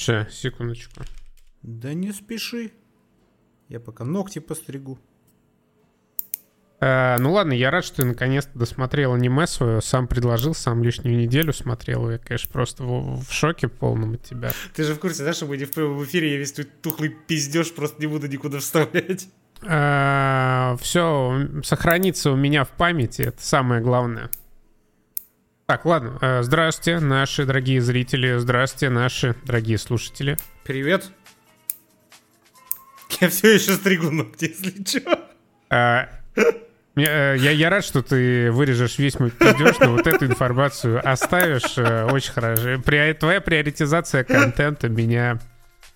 Ща, секундочку. Да не спеши. Я пока ногти постригу. Э, ну ладно, я рад, что ты наконец-то досмотрел аниме свое. Сам предложил, сам лишнюю неделю смотрел. Я, конечно, просто в, в шоке полном от тебя. Ты же в курсе, да, что мы не в прямом эфире, я весь тут тухлый пиздеж просто не буду никуда вставлять. все сохранится у меня в памяти, это самое главное. Так, ладно. Э, здравствуйте, наши дорогие зрители. Здравствуйте, наши дорогие слушатели. Привет. Я все еще стригу ногти, если что. А, я, я рад, что ты вырежешь весь мой пиздеж, но вот эту информацию оставишь. Э, очень хорошо. При, твоя приоритизация контента меня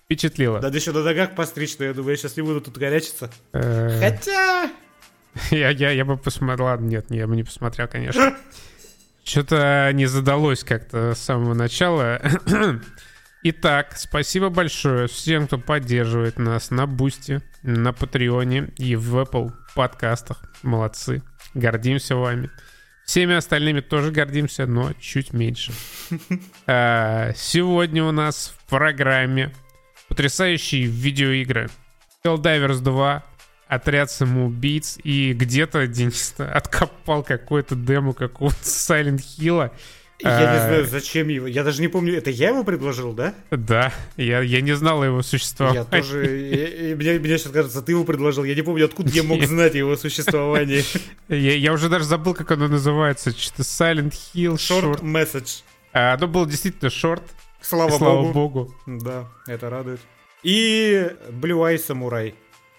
впечатлила. Надо еще на ногах постричь, но я думаю, я сейчас не буду тут горячиться. Хотя... Я, я, я бы посмотрел... Ладно, нет, я бы не посмотрел, конечно. Что-то не задалось как-то с самого начала. Итак, спасибо большое всем, кто поддерживает нас на Бусти, на Патреоне и в Apple подкастах. Молодцы. Гордимся вами. Всеми остальными тоже гордимся, но чуть меньше. А, сегодня у нас в программе потрясающие видеоигры. Helldivers 2, отряд самоубийц, и где-то Денис откопал какой-то демо какого-то Silent Hill. Я не а, знаю, зачем его. Я даже не помню, это я его предложил, да? Да, я, я не знал его существовании. Я тоже... Я, мне, мне сейчас кажется, ты его предложил. Я не помню, откуда я мог знать о его существовании. Я, я уже даже забыл, как оно называется. Что-то Silent Hill Short. Short Message. А, оно было действительно шорт. Слава, Слава богу. богу. Да, это радует. И Blue Eye Samurai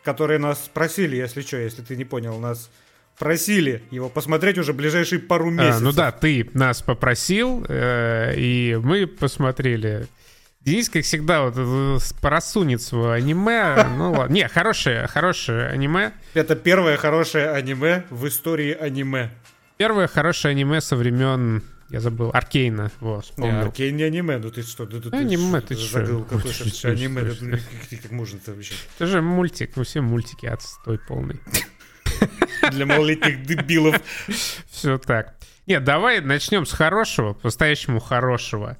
которые нас просили, если что, если ты не понял, нас просили его посмотреть уже ближайшие пару месяцев. А, ну да, ты нас попросил, э, и мы посмотрели. Денис, как всегда, вот э, просунет свое аниме. Ну ладно. Не, хорошее, хорошее аниме. Это первое хорошее аниме в истории аниме. Первое хорошее аниме со времен я забыл. Аркейна. Вот, вспомнил. Аркейн не аниме. Ну ты что? Ты, ты, аниме, ты, ты что? Забыл какое-то аниме. Как, как можно это вообще? Это же мультик. Ну все мультики отстой полный. Для малолетних дебилов. Все так. Нет, давай начнем с хорошего, по-настоящему хорошего.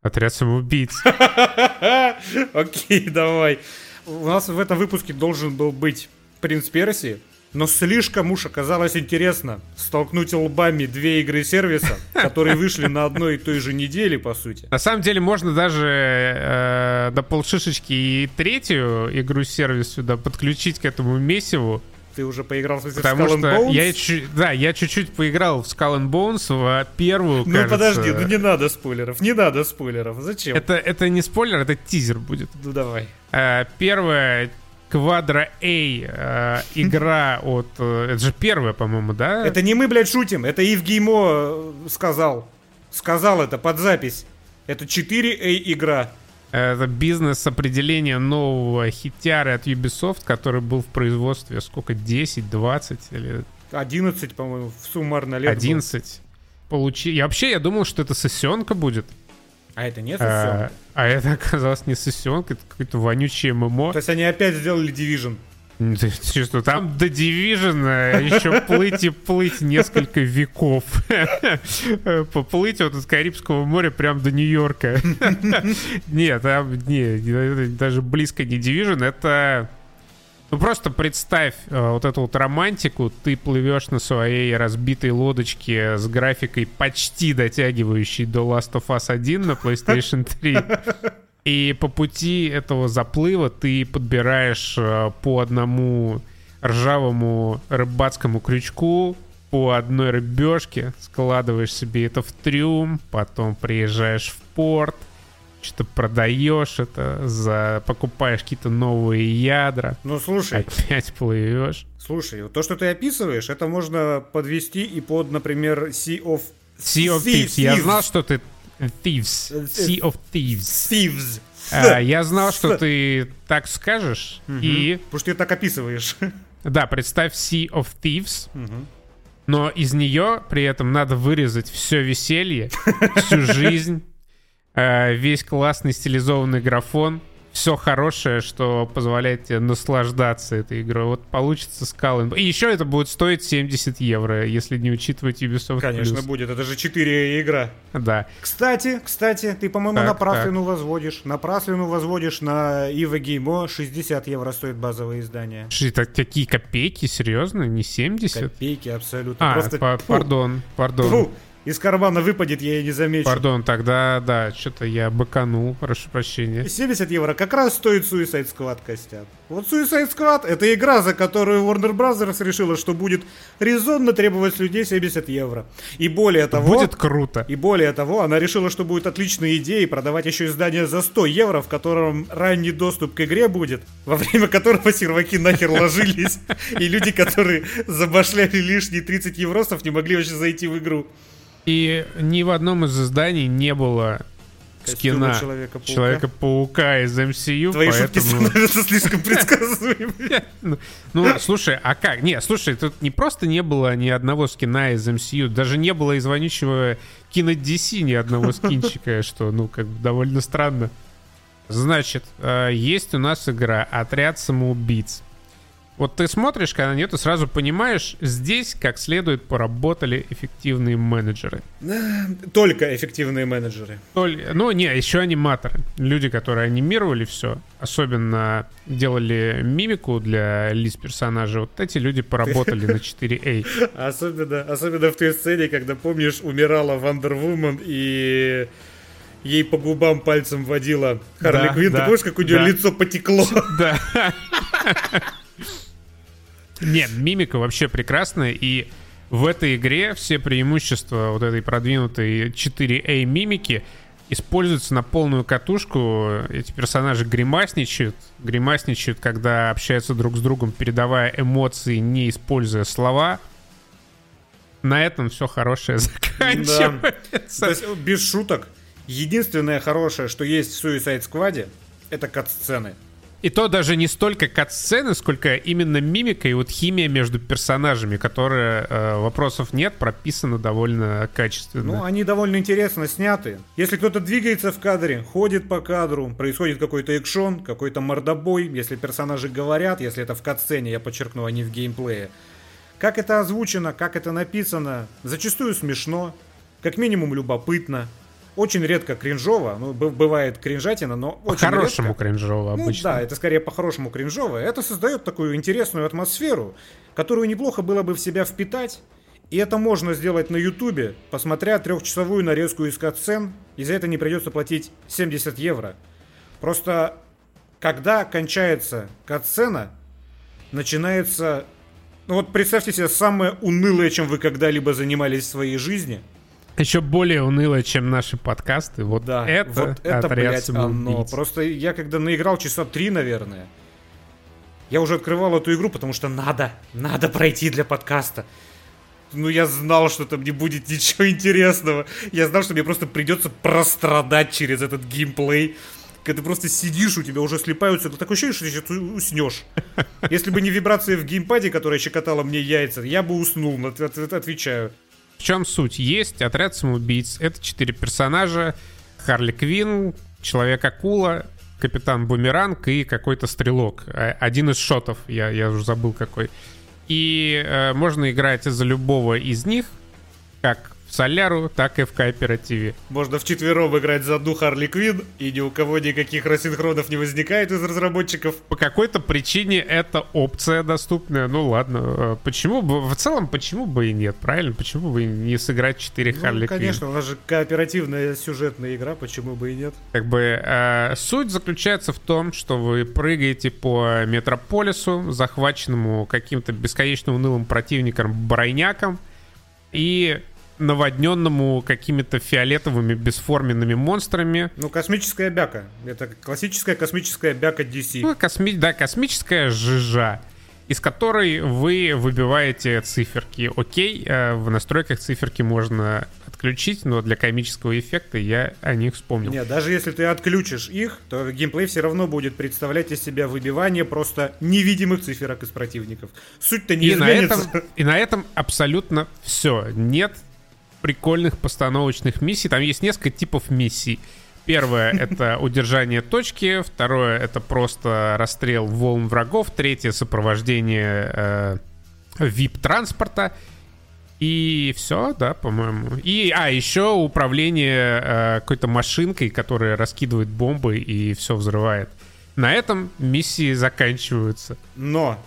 Отряд самоубийц. Окей, давай. У нас в этом выпуске должен был быть принц Персии, но слишком уж оказалось интересно столкнуть лбами две игры сервиса, которые вышли на одной и той же неделе, по сути. На самом деле можно даже э, до полшишечки и третью игру сервис сюда подключить к этому месиву. Ты уже поиграл в Потому Skull что Bones? Я, да, я чуть-чуть поиграл в Skull and Bones, в первую, Ну кажется. подожди, ну не надо спойлеров, не надо спойлеров, зачем? Это, это не спойлер, это тизер будет. Ну давай. Э, первая Quadra A э, игра от... Э, это же первая, по-моему, да? Это не мы, блядь, шутим. Это Ив Геймо э, сказал. Сказал это под запись. Это 4A игра. Это бизнес определения нового хитяра от Ubisoft, который был в производстве сколько? 10, 20 или... 11, по-моему, в суммарно лет 11. Получи... Я вообще, я думал, что это сессионка будет. А это не сессионка? А, а это оказалось не сессионка, это какой-то вонючий ММО. То есть они опять сделали Division? Что там до Division еще плыть и плыть несколько веков. Поплыть вот из Карибского моря прям до Нью-Йорка. Нет, там не, даже близко не Division, это ну просто представь э, вот эту вот романтику, ты плывешь на своей разбитой лодочке с графикой почти дотягивающей до Last of Us 1 на PlayStation 3. И по пути этого заплыва ты подбираешь э, по одному ржавому рыбацкому крючку, по одной рыбешке, складываешь себе это в трюм, потом приезжаешь в порт — что-то продаешь это, за покупаешь какие-то новые ядра. Ну слушай. Опять плывешь. Слушай, то, что ты описываешь, это можно подвести и под, например, Sea of... Sea of Thieves. Thieves. Я знал, что ты... Thieves. Sea of Thieves. Thieves. А, я знал, что ты так скажешь, угу. и... Потому что ты так описываешь. Да, представь Sea of Thieves, угу. но из нее при этом надо вырезать все веселье, всю жизнь, Э, весь классный стилизованный графон, все хорошее, что позволяет тебе наслаждаться этой игрой. Вот получится Skull И еще это будет стоить 70 евро, если не учитывать Ubisoft Конечно Plus. будет, это же 4 игра. Да. Кстати, кстати, ты, по-моему, Так, напраслину возводишь. Напраслину возводишь на Ива Геймо 60 евро стоит базовое издание. Это такие копейки? Серьезно? Не 70? Копейки абсолютно. А, Просто па- пардон, пардон. фу, из кармана выпадет, я и не замечу. Пардон, тогда, да, что-то я быканул, прошу прощения. 70 евро как раз стоит Suicide Squad, Костян. Вот Suicide Squad — это игра, за которую Warner Bros. решила, что будет резонно требовать с людей 70 евро. И более того... Будет круто. И более того, она решила, что будет отличной идеей продавать еще издание за 100 евро, в котором ранний доступ к игре будет, во время которого серваки нахер ложились, и люди, которые забашляли лишние 30 евросов, не могли вообще зайти в игру. И ни в одном из изданий не было скина Человека-паука. Человека-паука из MCU, Твои шутки поэтому... становятся слишком предсказуемыми. Ну, Ну, слушай, а как? Не, слушай, тут не просто не было ни одного скина из MCU, даже не было из вонючего кино DC ни одного скинчика, что, ну, как бы довольно странно. Значит, э, есть у нас игра «Отряд самоубийц». Вот ты смотришь, когда нет, и сразу понимаешь, здесь как следует поработали эффективные менеджеры. Только эффективные менеджеры. Толь- Ну, не, еще аниматоры. Люди, которые анимировали все, особенно делали мимику для лиц персонажей, вот эти люди поработали на 4A. Особенно, особенно в той сцене, когда, помнишь, умирала Вандер Вумен и ей по губам пальцем водила Харли Да, Квинн. да, Ты помнишь, как у нее да. лицо потекло? Да. Нет, мимика вообще прекрасная, и в этой игре все преимущества вот этой продвинутой 4A мимики используются на полную катушку. Эти персонажи гримасничают, гримасничают, когда общаются друг с другом, передавая эмоции, не используя слова. На этом все хорошее заканчивается. То есть, без шуток, единственное хорошее, что есть в Suicide Squad, это кат-сцены. И то даже не столько кат-сцены, сколько именно мимика и вот химия между персонажами, которая, э, вопросов нет, прописана довольно качественно. Ну, они довольно интересно сняты. Если кто-то двигается в кадре, ходит по кадру, происходит какой-то экшон, какой-то мордобой, если персонажи говорят, если это в кат-сцене, я подчеркну, а не в геймплее. Как это озвучено, как это написано, зачастую смешно, как минимум любопытно. Очень редко кринжово, ну, бывает кринжатина, но очень По-хорошему редко. кринжово Ну обычно. да, это скорее по-хорошему кринжово. Это создает такую интересную атмосферу, которую неплохо было бы в себя впитать. И это можно сделать на Ютубе, посмотря трехчасовую нарезку из катсцен, и за это не придется платить 70 евро. Просто когда кончается катсцена, начинается... Ну вот представьте себе самое унылое, чем вы когда-либо занимались в своей жизни. Еще более уныло, чем наши подкасты. Вот Да, это, вот это, блядь, оно. Просто я когда наиграл часа три, наверное, я уже открывал эту игру, потому что надо, надо пройти для подкаста. Ну, я знал, что там не будет ничего интересного. Я знал, что мне просто придется прострадать через этот геймплей. Когда ты просто сидишь, у тебя уже слепаются. Такое ощущение, что ты сейчас уснешь. Если бы не вибрация в геймпаде, которая щекотала мне яйца, я бы уснул, от- от- от- отвечаю. В чем суть? Есть отряд самоубийц. Это четыре персонажа. Харли Квин, Человек-акула, Капитан Бумеранг и какой-то стрелок. Э, Один из шотов, я, я уже забыл какой. И э, можно играть за любого из них, как в Соляру, так и в кооперативе. Можно вчетвером играть за одну Харли Квин, и ни у кого никаких рассинхронов не возникает из разработчиков. По какой-то причине эта опция доступная. Ну ладно, э, почему бы... В целом, почему бы и нет, правильно? Почему бы не сыграть 4 Харли ну, Квинн? конечно, у нас же кооперативная сюжетная игра, почему бы и нет. Как бы э, суть заключается в том, что вы прыгаете по метрополису, захваченному каким-то бесконечно унылым противником Брайняком и наводненному какими-то фиолетовыми бесформенными монстрами. Ну, космическая бяка. Это классическая космическая бяка DC. Ну, косми- да, космическая жижа, из которой вы выбиваете циферки. Окей, э, в настройках циферки можно отключить, но для комического эффекта я о них вспомнил. Нет, даже если ты отключишь их, то геймплей все равно будет представлять из себя выбивание просто невидимых циферок из противников. Суть-то не И на, изменится. этом, и на этом абсолютно все. Нет прикольных постановочных миссий. Там есть несколько типов миссий. Первое — это удержание точки, второе — это просто расстрел волн врагов, третье — сопровождение э, VIP-транспорта, и все, да, по-моему. И, а, еще управление э, какой-то машинкой, которая раскидывает бомбы и все взрывает. На этом миссии заканчиваются. Но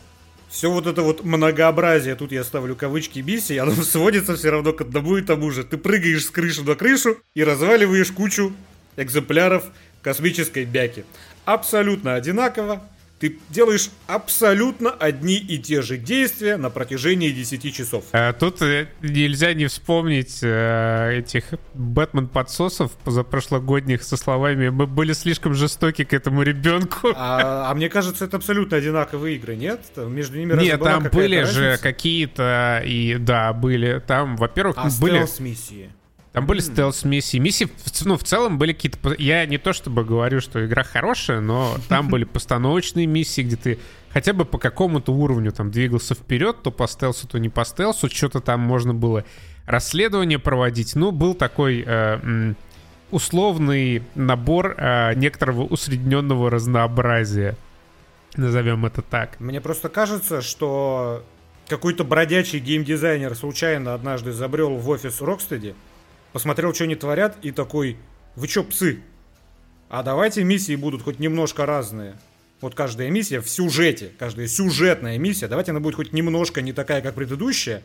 все вот это вот многообразие, тут я ставлю кавычки миссии, оно сводится все равно к одному и тому же. Ты прыгаешь с крыши на крышу и разваливаешь кучу экземпляров космической бяки. Абсолютно одинаково, ты делаешь абсолютно одни и те же действия на протяжении 10 часов. А, тут э, нельзя не вспомнить э, этих Бэтмен-подсосов позапрошлогодних со словами «Мы были слишком жестоки к этому ребенку». А, а мне кажется, это абсолютно одинаковые игры, нет? Между ними Нет, там были же какие-то, и да, были. Там, во-первых, а были... миссии там были стелс-миссии. Миссии, ну, в целом были какие-то... Я не то чтобы говорю, что игра хорошая, но там были постановочные миссии, где ты хотя бы по какому-то уровню там двигался вперед, то по стелсу, то не по стелсу. Что-то там можно было расследование проводить. Ну, был такой э, условный набор э, некоторого усредненного разнообразия. Назовем это так. Мне просто кажется, что какой-то бродячий геймдизайнер случайно однажды забрел в офис Рокстеди, посмотрел, что они творят, и такой, вы чё, псы? А давайте миссии будут хоть немножко разные. Вот каждая миссия в сюжете, каждая сюжетная миссия, давайте она будет хоть немножко не такая, как предыдущая.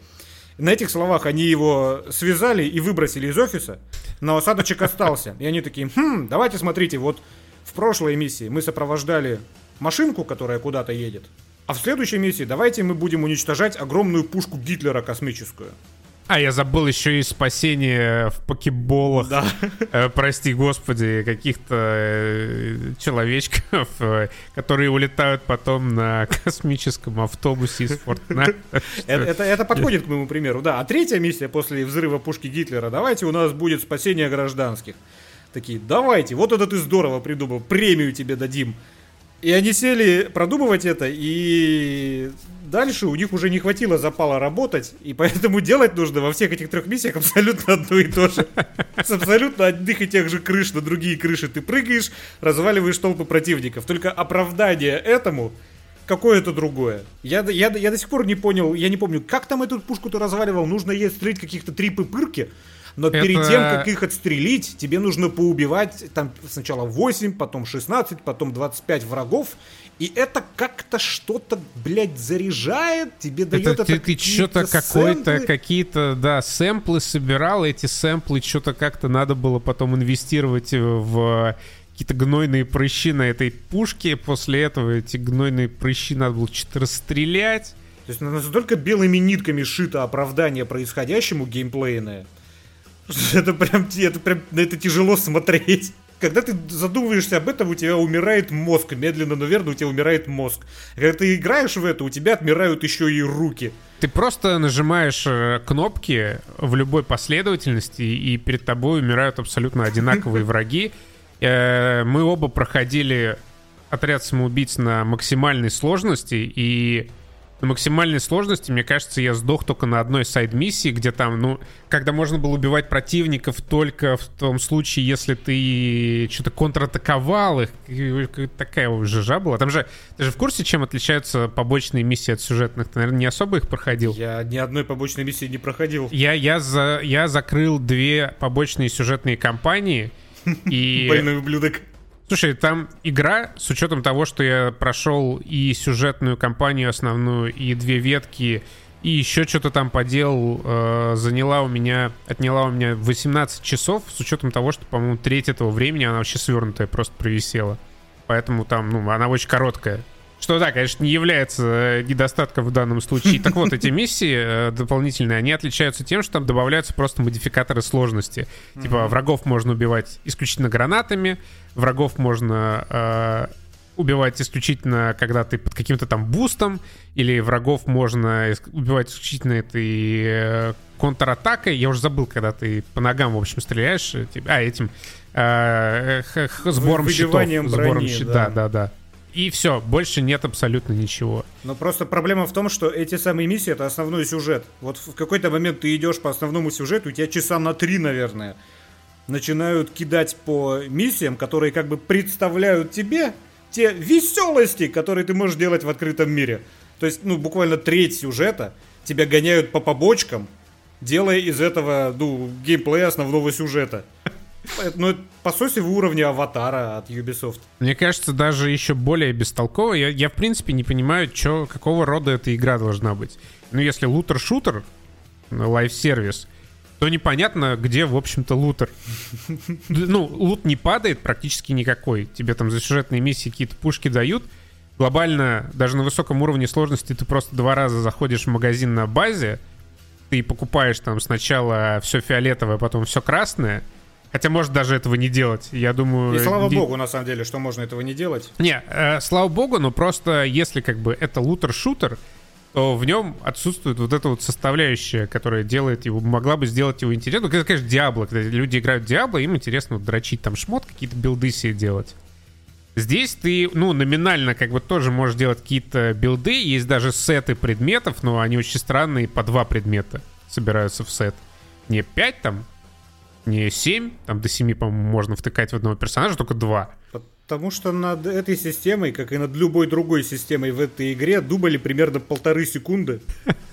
На этих словах они его связали и выбросили из офиса, но осадочек остался. И они такие, хм, давайте смотрите, вот в прошлой миссии мы сопровождали машинку, которая куда-то едет, а в следующей миссии давайте мы будем уничтожать огромную пушку Гитлера космическую. А, я забыл еще и спасение в покеболах. Да. Э, прости, господи, каких-то э, человечков, э, которые улетают потом на космическом автобусе из Фортнайта. Это, это, это подходит к моему примеру, да. А третья миссия после взрыва пушки Гитлера. Давайте у нас будет спасение гражданских. Такие, давайте, вот это ты здорово придумал, премию тебе дадим. И они сели продумывать это, и дальше у них уже не хватило запала работать, и поэтому делать нужно во всех этих трех миссиях абсолютно одно и то же. С абсолютно одних и тех же крыш на другие крыши ты прыгаешь, разваливаешь толпы противников. Только оправдание этому какое-то другое. Я, я, я до сих пор не понял, я не помню, как там эту пушку ты разваливал, нужно ей стрелять каких-то три пыпырки, но это... перед тем, как их отстрелить, тебе нужно поубивать там сначала 8, потом 16, потом 25 врагов, и это как-то что-то, блядь, заряжает, тебе дает это... это ты, ты что-то какой-то, какие-то, да, сэмплы собирал, эти сэмплы что-то как-то надо было потом инвестировать в какие-то гнойные прыщи на этой пушке. После этого эти гнойные прыщи надо было что-то расстрелять. То есть настолько белыми нитками шито оправдание происходящему геймплейное. Это прям, это прям, на это тяжело смотреть когда ты задумываешься об этом, у тебя умирает мозг. Медленно, но верно, у тебя умирает мозг. Когда ты играешь в это, у тебя отмирают еще и руки. Ты просто нажимаешь э, кнопки в любой последовательности, и перед тобой умирают абсолютно одинаковые враги. Э, мы оба проходили отряд самоубийц на максимальной сложности, и на максимальной сложности, мне кажется, я сдох только на одной сайд-миссии, где там, ну, когда можно было убивать противников только в том случае, если ты что-то контратаковал их. Такая уже жижа была. Там же, ты же в курсе, чем отличаются побочные миссии от сюжетных? Ты, наверное, не особо их проходил? Я ни одной побочной миссии не проходил. Я, я, за, я закрыл две побочные сюжетные кампании, и... Больной ублюдок. Слушай, там игра, с учетом того, что я прошел и сюжетную кампанию основную, и две ветки, и еще что-то там поделал, э, заняла у меня, отняла у меня 18 часов, с учетом того, что, по-моему, треть этого времени она вообще свернутая просто провисела. Поэтому там, ну, она очень короткая. Что да, конечно, не является э, недостатком в данном случае. Так вот, эти миссии э, дополнительные, они отличаются тем, что там добавляются просто модификаторы сложности. Типа врагов можно убивать исключительно гранатами, врагов можно э, убивать исключительно, когда ты под каким-то там бустом, или врагов можно убивать исключительно этой контратакой. Я уже забыл, когда ты по ногам, в общем, стреляешь. А, этим э, сбором щитов. Сбором щит, да, да, да. И все, больше нет абсолютно ничего. Но просто проблема в том, что эти самые миссии это основной сюжет. Вот в какой-то момент ты идешь по основному сюжету, у тебя часа на три, наверное. начинают кидать по миссиям, которые как бы представляют тебе те веселости, которые ты можешь делать в открытом мире. То есть, ну, буквально треть сюжета тебя гоняют по побочкам, делая из этого, ну, геймплей основного сюжета. Ну, по сути, в уровне аватара от Ubisoft. Мне кажется, даже еще более бестолково. Я, я в принципе, не понимаю, чё, какого рода эта игра должна быть. Ну, если лутер-шутер, live-service, то непонятно, где, в общем-то, looter. Ну, лут не падает практически никакой. Тебе там за сюжетные миссии какие-то пушки дают. Глобально, даже на высоком уровне сложности ты просто два раза заходишь в магазин на базе, ты покупаешь там сначала все фиолетовое, потом все красное, Хотя может даже этого не делать. Я думаю... И слава не... богу, на самом деле, что можно этого не делать. Не, э, слава богу, но просто если как бы это looter-shooter, то в нем отсутствует вот эта вот составляющая, которая делает его, могла бы сделать его интересным. Ну, это, конечно, Диабло. Когда люди играют в Диабло, им интересно вот дрочить там шмот, какие-то билды себе делать. Здесь ты, ну, номинально как бы тоже можешь делать какие-то билды. Есть даже сеты предметов, но они очень странные, по два предмета собираются в сет. Не пять там, не 7, там до 7, по-моему, можно втыкать в одного персонажа, только 2. Потому что над этой системой, как и над любой другой системой в этой игре, думали примерно полторы секунды.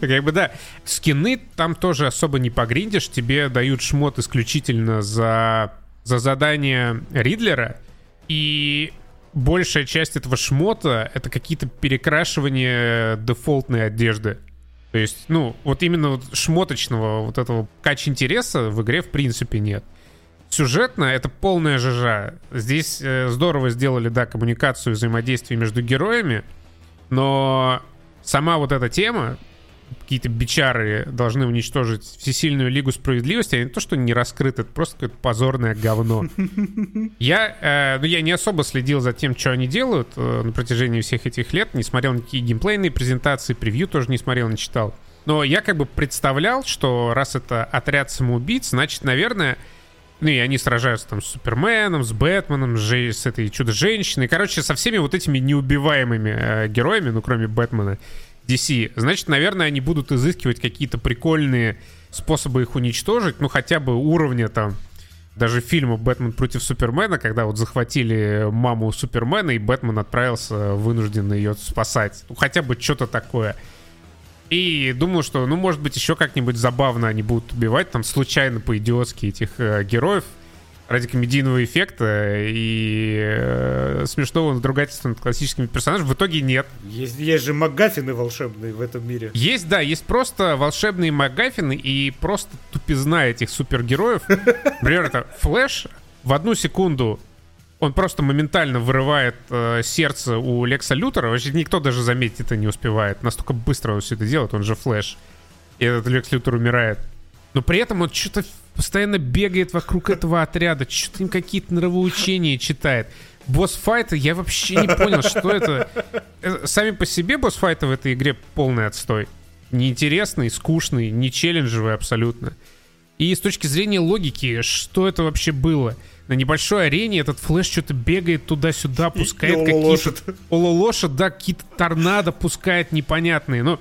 Как бы да. Скины там тоже особо не погриндишь. Тебе дают шмот исключительно за, за задание Ридлера. И большая часть этого шмота — это какие-то перекрашивания дефолтной одежды. То есть, ну, вот именно вот шмоточного вот этого кач интереса в игре в принципе нет. Сюжетно это полная жижа. Здесь э, здорово сделали, да, коммуникацию взаимодействие между героями, но сама вот эта тема, какие-то бичары должны уничтожить всесильную Лигу Справедливости, а не то, что не раскрыто, это просто какое-то позорное говно. Я, э, ну, я не особо следил за тем, что они делают э, на протяжении всех этих лет, не смотрел никакие геймплейные презентации, превью тоже не смотрел, не читал. Но я как бы представлял, что раз это отряд самоубийц, значит, наверное, ну и они сражаются там с Суперменом, с Бэтменом, с, с этой Чудо-женщиной. Короче, со всеми вот этими неубиваемыми э, героями, ну кроме Бэтмена. DC, значит, наверное, они будут изыскивать какие-то прикольные способы их уничтожить, ну, хотя бы уровня там даже фильма «Бэтмен против Супермена», когда вот захватили маму Супермена, и Бэтмен отправился вынужденно ее спасать. Ну, хотя бы что-то такое. И думаю, что, ну, может быть, еще как-нибудь забавно они будут убивать там случайно по-идиотски этих э, героев ради комедийного эффекта и э, смешного надругательства над классическими персонажами. В итоге нет. Есть, есть же МакГаффины волшебные в этом мире. Есть, да, есть просто волшебные МакГаффины и просто тупизна этих супергероев. Например, это Флэш в одну секунду он просто моментально вырывает э, сердце у Лекса Лютера. Вообще никто даже заметить это не успевает. Настолько быстро он все это делает, он же Флэш. И этот Лекс Лютер умирает. Но при этом он что-то постоянно бегает вокруг этого отряда, что-то им какие-то нравоучения читает. Босс-файты, я вообще не понял, что это. Э, сами по себе босс-файты в этой игре полный отстой. Неинтересный, скучный, не челленджевый абсолютно. И с точки зрения логики, что это вообще было? На небольшой арене этот флеш что-то бегает туда-сюда, пускает какие-то... Лошадь, да, какие-то торнадо пускает непонятные. Но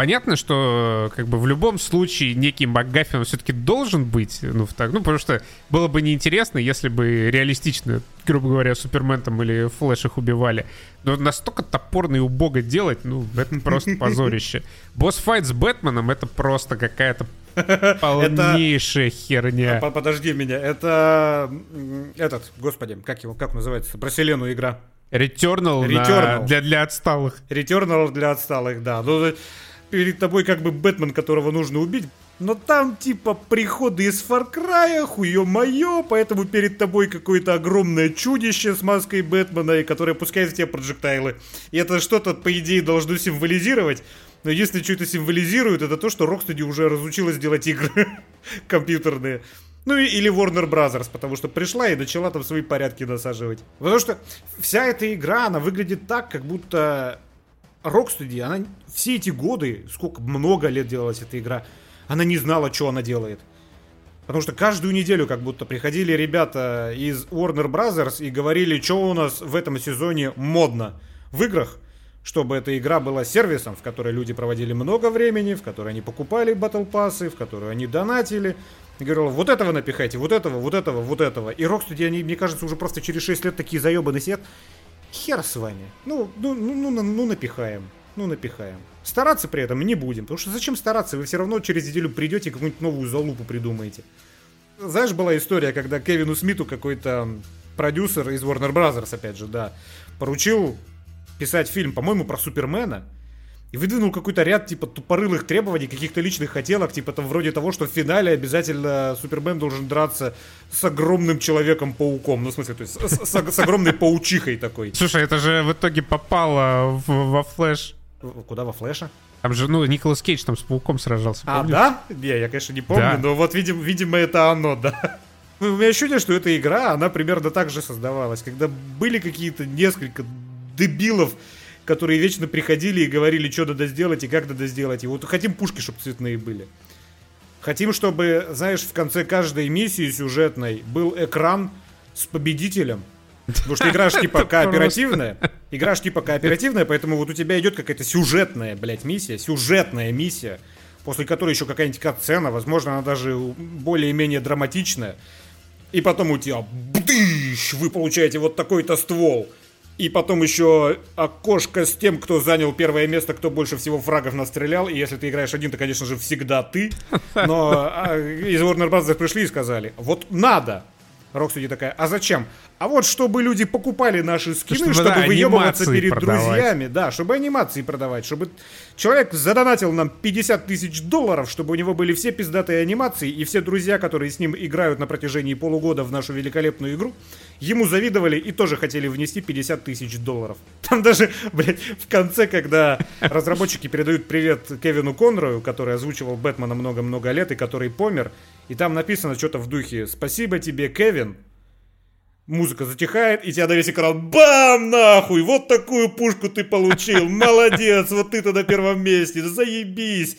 Понятно, что как бы в любом случае некий МакГаффин он все-таки должен быть, ну, так, ну, потому что было бы неинтересно, если бы реалистично, грубо говоря, Супермен там или Флэш их убивали. Но настолько топорно и убого делать, ну, это просто позорище. Босс-файт с Бэтменом — это просто какая-то полнейшая херня. Подожди меня, это этот, господи, как его, как называется, про Вселенную игра. Returnal, Returnal. На, для, для отсталых. Returnal для отсталых, да. Ну, перед тобой как бы Бэтмен, которого нужно убить. Но там типа приходы из Фаркрая, хуё моё, поэтому перед тобой какое-то огромное чудище с маской Бэтмена, и которое пускает в тебя проджектайлы. И это что-то, по идее, должно символизировать. Но если что-то символизирует, это то, что Rocksteady уже разучилась делать игры компьютерные. Ну или Warner Brothers, потому что пришла и начала там свои порядки насаживать. Потому что вся эта игра, она выглядит так, как будто Rocksteady, она все эти годы, сколько много лет делалась эта игра, она не знала, что она делает. Потому что каждую неделю как будто приходили ребята из Warner Brothers и говорили, что у нас в этом сезоне модно в играх, чтобы эта игра была сервисом, в которой люди проводили много времени, в которой они покупали батл пассы, в которую они донатили, И говорила, вот этого напихайте, вот этого, вот этого, вот этого. И Рокстеди, они, мне кажется, уже просто через 6 лет такие заебаны сидят. Хер с вами. Ну, ну, ну, ну, ну напихаем. Ну, напихаем. Стараться при этом не будем. Потому что зачем стараться? Вы все равно через неделю придете и какую-нибудь новую залупу придумаете. Знаешь, была история, когда Кевину Смиту какой-то продюсер из Warner Brothers, опять же, да, поручил писать фильм, по-моему, про Супермена, и выдвинул какой-то ряд, типа, тупорылых требований, каких-то личных хотелок, типа, там, вроде того, что в финале обязательно Супермен должен драться с огромным Человеком-пауком. Ну, в смысле, то есть с, с, с огромной паучихой такой. Слушай, это же в итоге попало в, во Флэш. Куда, во Флэша? Там же, ну, Николас Кейдж там с пауком сражался. А, да? Не, я, конечно, не помню, да. но вот, видимо, видимо, это оно, да. У меня ощущение, что эта игра, она примерно так же создавалась. Когда были какие-то несколько дебилов, которые вечно приходили и говорили, что надо сделать и как надо сделать. И вот хотим пушки, чтобы цветные были. Хотим, чтобы, знаешь, в конце каждой миссии сюжетной был экран с победителем. Потому что игра ж типа кооперативная. Игра ж типа кооперативная, поэтому вот у тебя идет какая-то сюжетная, блядь, миссия. Сюжетная миссия. После которой еще какая-нибудь катсцена. Возможно, она даже более-менее драматичная. И потом у тебя бдыщ, вы получаете вот такой-то ствол. И потом еще окошко с тем, кто занял первое место, кто больше всего фрагов настрелял. И если ты играешь один, то, конечно же, всегда ты. Но а, из Warner Bros. пришли и сказали, вот надо. Рокстеди такая, а зачем? А вот чтобы люди покупали наши скины, чтобы, чтобы да, выебываться перед продавать. друзьями, да, чтобы анимации продавать, чтобы человек задонатил нам 50 тысяч долларов, чтобы у него были все пиздатые анимации, и все друзья, которые с ним играют на протяжении полугода в нашу великолепную игру, ему завидовали и тоже хотели внести 50 тысяч долларов. Там даже, блядь, в конце, когда разработчики передают привет Кевину Конрою, который озвучивал Бэтмена много-много лет и который помер, и там написано что-то в духе «Спасибо тебе, Кевин, музыка затихает, и тебя на весь экран бам, нахуй, вот такую пушку ты получил, молодец, вот ты-то на первом месте, заебись.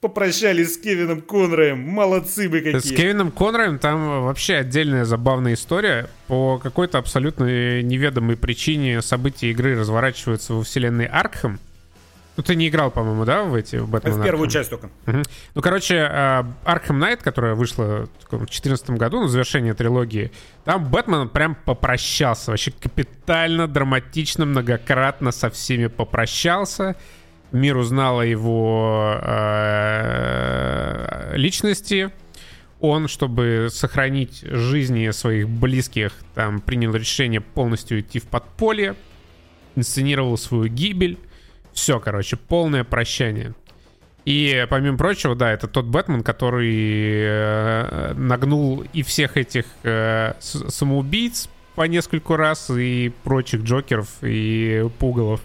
Попрощались с Кевином Конраем, молодцы вы какие. С Кевином Конраем там вообще отдельная забавная история. По какой-то абсолютно неведомой причине события игры разворачиваются во вселенной Аркхем. Ну, ты не играл, по-моему, да, в эти в Бэтмен В первую Arkham? часть только. Угу. Ну, короче, Arkham Knight, которая вышла в 2014 году, на завершение трилогии, там Бэтмен прям попрощался. Вообще капитально, драматично, многократно со всеми попрощался. Мир узнал о его э, личности. Он, чтобы сохранить жизни своих близких, там принял решение полностью идти в подполье, инсценировал свою гибель все, короче, полное прощание. И, помимо прочего, да, это тот Бэтмен, который э, нагнул и всех этих э, самоубийц по нескольку раз, и прочих Джокеров, и Пугалов.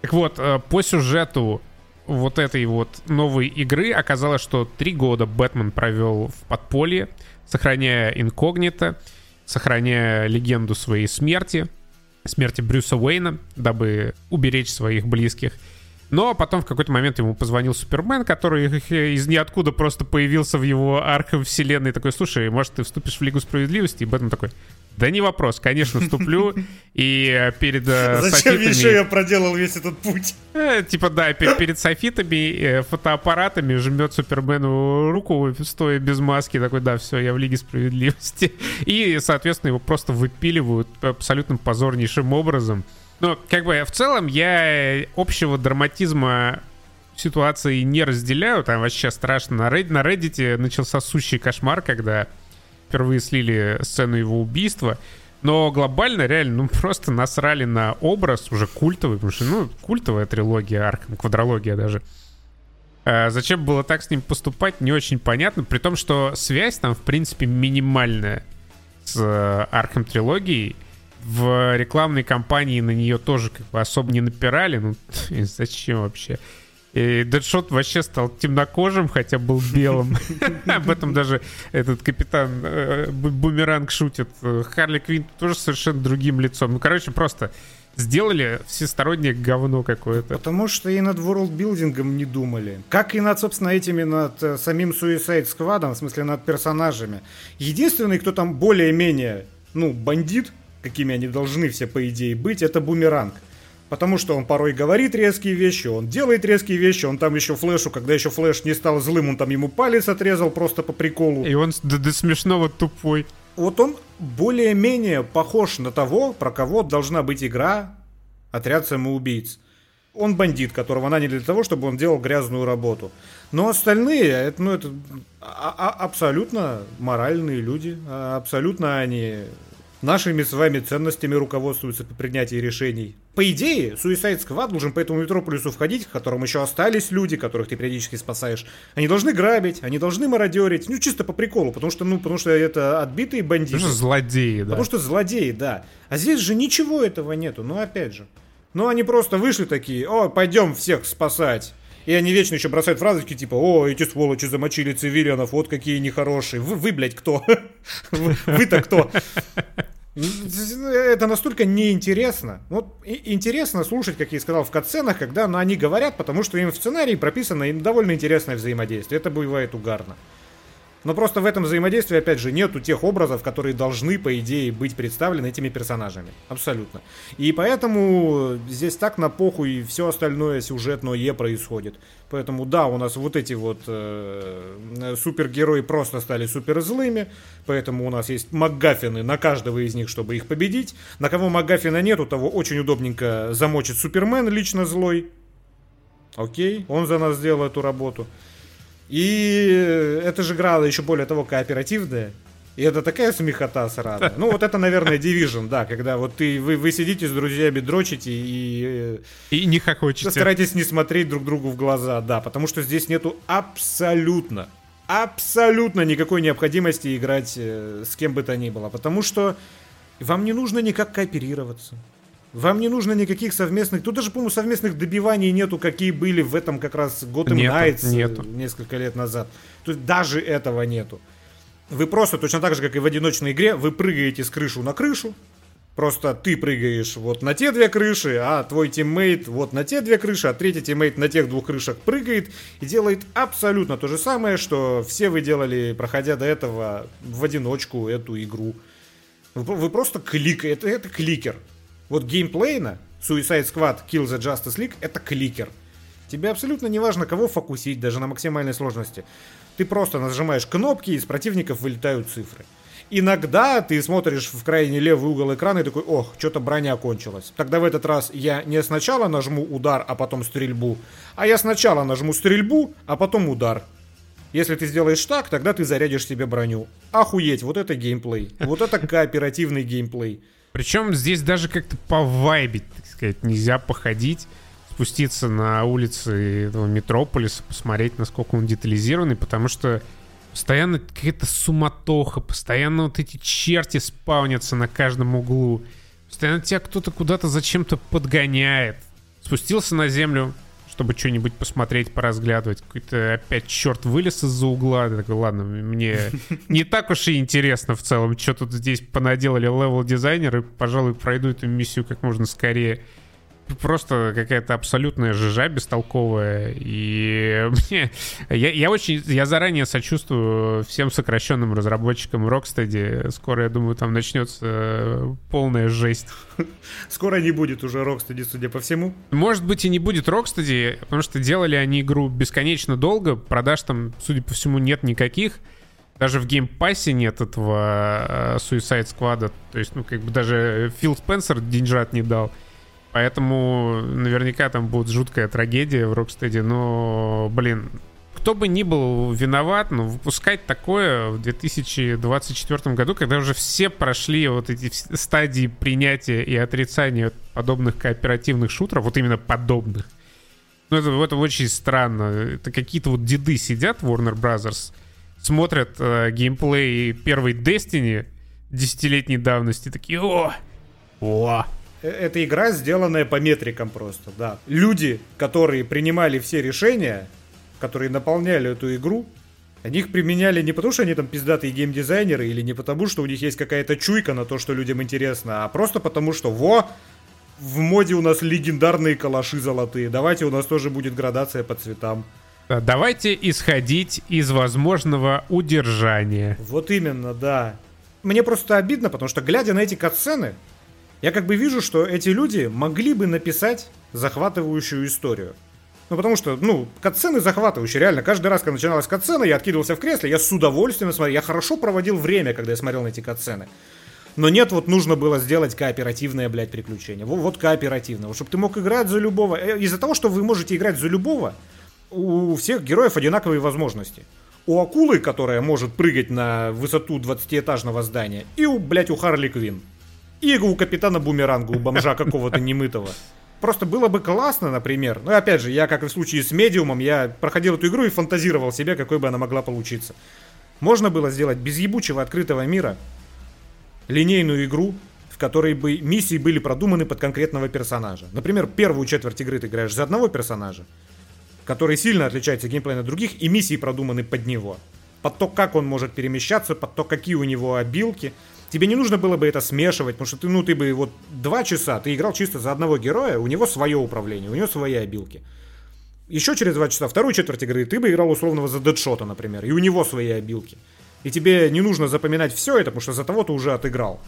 Так вот, э, по сюжету вот этой вот новой игры оказалось, что три года Бэтмен провел в подполье, сохраняя инкогнито, сохраняя легенду своей смерти — смерти Брюса Уэйна, дабы уберечь своих близких. Но потом в какой-то момент ему позвонил Супермен, который из ниоткуда просто появился в его арках вселенной. Такой, слушай, может, ты вступишь в Лигу Справедливости? И Бэтмен такой, да не вопрос, конечно, вступлю. И э, перед э, Зачем еще я проделал весь этот путь? Э, типа, да, перед софитами, фотоаппаратами жмет Супермену руку, стоя без маски. Такой, да, все, я в Лиге Справедливости. И, соответственно, его просто выпиливают абсолютно позорнейшим образом. Но, как бы, в целом, я общего драматизма ситуации не разделяю. Там вообще страшно. На, Reddit, на Reddit начался сущий кошмар, когда впервые слили сцену его убийства. Но глобально, реально, ну просто насрали на образ уже культовый, потому что, ну, культовая трилогия Арком, квадрология даже. А зачем было так с ним поступать, не очень понятно. При том, что связь там, в принципе, минимальная с Arkham трилогией в рекламной кампании на нее тоже как бы особо не напирали. Ну, зачем вообще? И Дэдшот вообще стал темнокожим, хотя был белым. Об этом даже этот капитан э, Бумеранг шутит. Харли Квинн тоже совершенно другим лицом. Ну, короче, просто сделали всестороннее говно какое-то. Потому что и над worldbuilding ом не думали. Как и над, собственно, этими, над э, самим Suicide Squad, в смысле, над персонажами. Единственный, кто там более-менее, ну, бандит, какими они должны все, по идее, быть, это Бумеранг. Потому что он порой говорит резкие вещи, он делает резкие вещи, он там еще флешу, когда еще флеш не стал злым, он там ему палец отрезал просто по приколу. И он до, до смешного тупой. Вот он более-менее похож на того, про кого должна быть игра «Отряд самоубийц». Он бандит, которого наняли для того, чтобы он делал грязную работу. Но остальные, это, ну, это а, а, абсолютно моральные люди, а, абсолютно они нашими с вами ценностями руководствуются по принятии решений. По идее, Suicide Squad должен по этому метрополису входить, в котором еще остались люди, которых ты периодически спасаешь. Они должны грабить, они должны мародерить, ну чисто по приколу, потому что, ну, потому что это отбитые бандиты. Потому что злодеи, да. Потому что злодеи, да. А здесь же ничего этого нету, ну опять же. Ну они просто вышли такие, о, пойдем всех спасать. И они вечно еще бросают фразы типа, о, эти сволочи замочили цивилианов, вот какие нехорошие. Вы, вы блядь, кто? Вы-то кто? Это настолько неинтересно. Вот интересно слушать, как я сказал, в катсценах, когда ну, они говорят, потому что им в сценарии прописано им довольно интересное взаимодействие. Это бывает угарно. Но просто в этом взаимодействии, опять же, нету тех образов, которые должны, по идее, быть представлены этими персонажами. Абсолютно. И поэтому здесь так на похуй все остальное сюжетное происходит. Поэтому да, у нас вот эти вот э, супергерои просто стали супер злыми. Поэтому у нас есть МакГаффины на каждого из них, чтобы их победить. На кого МакГаффина нет, у того очень удобненько замочит Супермен лично злой. Окей, он за нас сделал эту работу. И эта же игра еще более того кооперативная. И это такая смехота сразу. Ну, вот это, наверное, Division, да, когда вот ты, вы, вы сидите с друзьями, дрочите и... И не хохочете. Старайтесь не смотреть друг другу в глаза, да, потому что здесь нету абсолютно, абсолютно никакой необходимости играть э, с кем бы то ни было, потому что вам не нужно никак кооперироваться. Вам не нужно никаких совместных... Тут даже, по-моему, совместных добиваний нету, какие были в этом как раз Gotham нету, Knights нету. несколько лет назад. Тут даже этого нету. Вы просто, точно так же, как и в одиночной игре, вы прыгаете с крышу на крышу. Просто ты прыгаешь вот на те две крыши, а твой teammate вот на те две крыши, а третий teammate на тех двух крышах прыгает и делает абсолютно то же самое, что все вы делали, проходя до этого в одиночку эту игру. Вы просто кликаете, это, это кликер. Вот геймплейно Suicide Squad Kill the Justice League это кликер. Тебе абсолютно не важно, кого фокусить, даже на максимальной сложности. Ты просто нажимаешь кнопки, и из противников вылетают цифры. Иногда ты смотришь в крайний левый угол экрана и такой, ох, что-то броня кончилась. Тогда в этот раз я не сначала нажму удар, а потом стрельбу, а я сначала нажму стрельбу, а потом удар. Если ты сделаешь так, тогда ты зарядишь себе броню. Охуеть, вот это геймплей. Вот это кооперативный геймплей. Причем здесь даже как-то повайбить, так сказать, нельзя походить, спуститься на улицы этого метрополиса, посмотреть, насколько он детализированный, потому что постоянно какая-то суматоха, постоянно вот эти черти спавнятся на каждом углу, постоянно тебя кто-то куда-то зачем-то подгоняет. Спустился на землю, чтобы что-нибудь посмотреть, поразглядывать. Какой-то опять черт вылез из-за угла. Я такой, ладно, мне не так уж и интересно в целом, что тут здесь понаделали левел-дизайнеры. Пожалуй, пройду эту миссию как можно скорее просто какая-то абсолютная жижа бестолковая. И мне, я, я очень, я заранее сочувствую всем сокращенным разработчикам Rocksteady. Скоро, я думаю, там начнется э, полная жесть. Скоро не будет уже Rocksteady, судя по всему. Может быть и не будет Rocksteady, потому что делали они игру бесконечно долго. Продаж там, судя по всему, нет никаких. Даже в Game Pass е нет этого э, Suicide Squad. То есть, ну, как бы даже Фил Спенсер деньжат не дал. Поэтому наверняка там будет жуткая трагедия в Рокстеде. Но, блин, кто бы ни был виноват, но выпускать такое в 2024 году, когда уже все прошли вот эти стадии принятия и отрицания подобных кооперативных шутеров, вот именно подобных, ну, это, это очень странно. Это какие-то вот деды сидят, Warner Brothers, смотрят э, геймплей первой Destiny десятилетней давности, такие, о, о, Э, это игра, сделанная по метрикам просто, да. Люди, которые принимали все решения, которые наполняли эту игру, они их применяли не потому, что они там пиздатые геймдизайнеры, или не потому, что у них есть какая-то чуйка на то, что людям интересно, а просто потому, что во, в моде у нас легендарные калаши золотые, давайте у нас тоже будет градация по цветам. Давайте исходить из возможного удержания. Вот именно, да. Мне просто обидно, потому что глядя на эти катсцены, Я как бы вижу, что эти люди могли бы написать захватывающую историю. Ну, потому что, ну, катсцены захватывающие, реально. Каждый раз, когда начиналась катсцена, я откидывался в кресле, я с удовольствием смотрел. Я хорошо проводил время, когда я смотрел на эти катсцены. Но нет, вот нужно было сделать кооперативное, блядь, приключение. Вот, вот кооперативное. Вот, чтобы ты мог играть за любого. Э, из-за того, что вы можете играть за любого, у всех героев одинаковые возможности. У акулы, которая может прыгать на высоту 20-этажного здания, и у, блядь, у Харли Квин. И у капитана Бумеранга, у бомжа какого-то немытого. Просто было бы классно, например. Ну, опять же, я, как и в случае с медиумом, я проходил эту игру и фантазировал себе, какой бы она могла получиться. Можно было сделать без ебучего открытого мира линейную игру, в которой бы миссии были продуманы под конкретного персонажа. Например, первую четверть игры ты играешь за одного персонажа, который сильно отличается геймплейно от других, и миссии продуманы под него. Под то, как он может перемещаться, под то, какие у него обилки – тебе не нужно было бы это смешивать, потому что ты, ну, ты бы вот два часа, ты играл чисто за одного героя, у него свое управление, у него свои обилки. Еще через два часа, вторую четверть игры, ты бы играл условного за дедшота, например, и у него свои обилки. И тебе не нужно запоминать все это, потому что за того ты уже отыграл.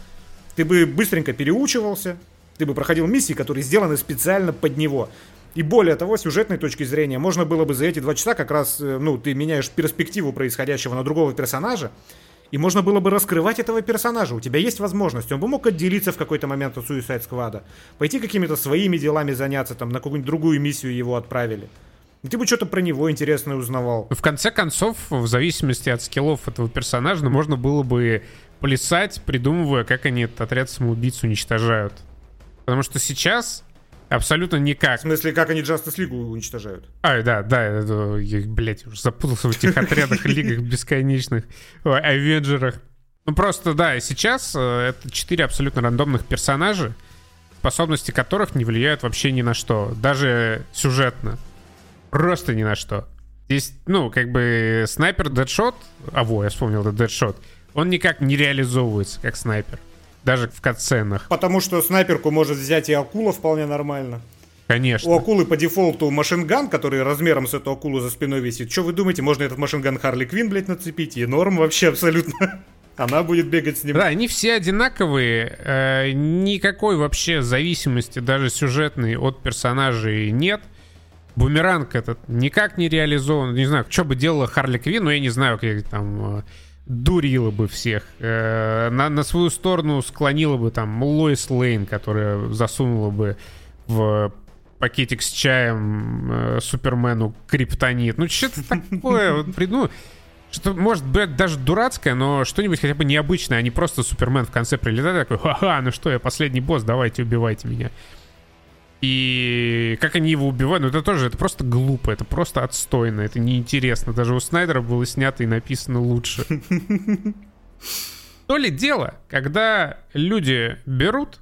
Ты бы быстренько переучивался, ты бы проходил миссии, которые сделаны специально под него. И более того, с сюжетной точки зрения, можно было бы за эти два часа как раз, э, ну, ты меняешь перспективу происходящего на другого персонажа, и можно было бы раскрывать этого персонажа. У тебя есть возможность. Он бы мог отделиться в какой-то момент от Suicide Squad. Пойти какими-то своими делами заняться, там, на какую-нибудь другую миссию его отправили. Ты бы что-то про него интересное узнавал. В конце концов, в зависимости от скиллов этого персонажа, можно было бы плясать, придумывая, как они этот отряд самоубийц уничтожают. Потому что сейчас Абсолютно никак. В смысле, как они Justice League уничтожают? А, да, да, я, блядь, уже запутался в этих отрядах, лигах бесконечных, Авенджерах. Ну просто, да, сейчас э, это четыре абсолютно рандомных персонажа, способности которых не влияют вообще ни на что, даже сюжетно. Просто ни на что. Здесь, ну, как бы снайпер Дэдшот, а во, я вспомнил, это Дэдшот, он никак не реализовывается как снайпер. Даже в катсценах. Потому что снайперку может взять и акула вполне нормально. Конечно. У акулы по дефолту машинган, который размером с эту акулу за спиной висит. Что вы думаете, можно этот машинган Харли Квин, блядь, нацепить? И норм вообще абсолютно. Она будет бегать с ним. Да, они все одинаковые. Э, никакой вообще зависимости, даже сюжетной, от персонажей нет. Бумеранг этот никак не реализован. Не знаю, что бы делала Харли Квин, но я не знаю, как там э, дурила бы всех. Э, на, на свою сторону склонила бы там Лоис Лейн, которая засунула бы в пакетик с чаем э, Супермену криптонит. Ну, что-то такое, вот, ну, что может быть даже дурацкое, но что-нибудь хотя бы необычное, а не просто Супермен в конце прилетает такой, ха-ха, ну что, я последний босс, давайте убивайте меня. И как они его убивают, ну это тоже, это просто глупо, это просто отстойно, это неинтересно. Даже у Снайдера было снято и написано лучше. То ли дело, когда люди берут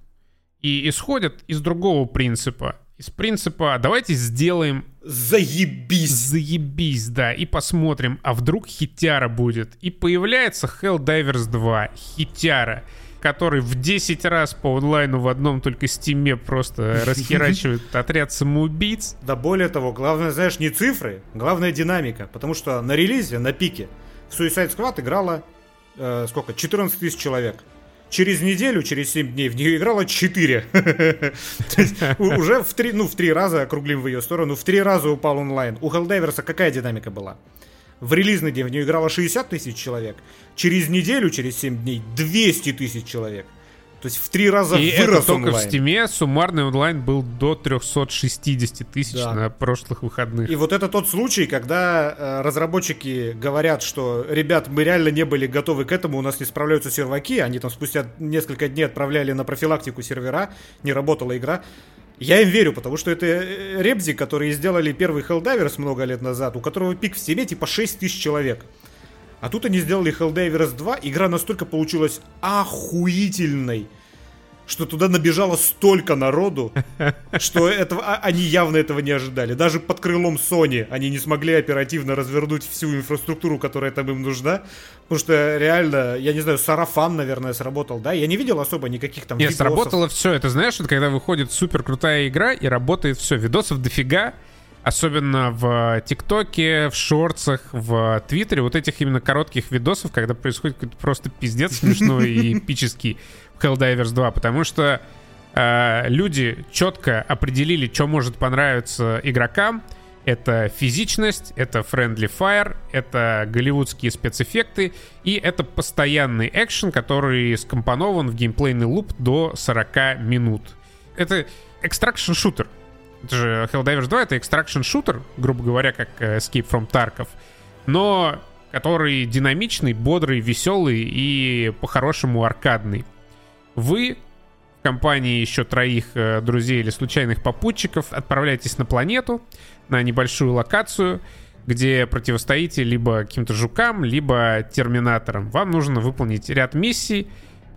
и исходят из другого принципа. Из принципа «давайте сделаем...» Заебись! Заебись, да, и посмотрим, а вдруг хитяра будет. И появляется Helldivers 2, хитяра который в 10 раз по онлайну в одном только стиме просто расхерачивает отряд самоубийц. Да более того, главное, знаешь, не цифры, главное динамика. Потому что на релизе, на пике, в Suicide Squad играло э, сколько? 14 тысяч человек. Через неделю, через 7 дней в нее играло 4. Уже в 3, ну, в 3 раза, округлим в ее сторону, в 3 раза упал онлайн. У Helldivers'а какая динамика была? В релизный день в нее играло 60 тысяч человек. Через неделю, через 7 дней 200 тысяч человек. То есть в три раза и вырос это только онлайн. в Steam суммарный онлайн был до 360 тысяч да. на прошлых выходных. И вот это тот случай, когда э, разработчики говорят, что, ребят, мы реально не были готовы к этому, у нас не справляются серваки, они там спустя несколько дней отправляли на профилактику сервера, не работала игра. Я им верю, потому что это э, Ребзи, которые сделали первый Helldivers много лет назад, у которого пик в стиме типа 6 тысяч человек. А тут они сделали Helldivers 2, игра настолько получилась охуительной что туда набежало столько народу, что этого, а, они явно этого не ожидали. Даже под крылом Sony они не смогли оперативно развернуть всю инфраструктуру, которая там им нужна. Потому что реально, я не знаю, сарафан, наверное, сработал, да? Я не видел особо никаких там Нет, видосов. сработало все. Это знаешь, это когда выходит супер крутая игра и работает все. Видосов дофига, Особенно в ТикТоке, в шорцах, в Твиттере, вот этих именно коротких видосов, когда происходит какой-то просто пиздец смешной и эпический. Helldivers 2, потому что э, люди четко определили, что может понравиться игрокам. Это физичность, это friendly fire, это голливудские спецэффекты и это постоянный экшен, который скомпонован в геймплейный луп до 40 минут. Это экстракшн шутер. Это же Helldivers 2 это экстракшн шутер, грубо говоря, как э, Escape from Tarkov, но который динамичный, бодрый, веселый и по-хорошему аркадный. Вы в компании еще троих э, друзей или случайных попутчиков отправляетесь на планету, на небольшую локацию, где противостоите либо каким-то жукам, либо терминаторам. Вам нужно выполнить ряд миссий.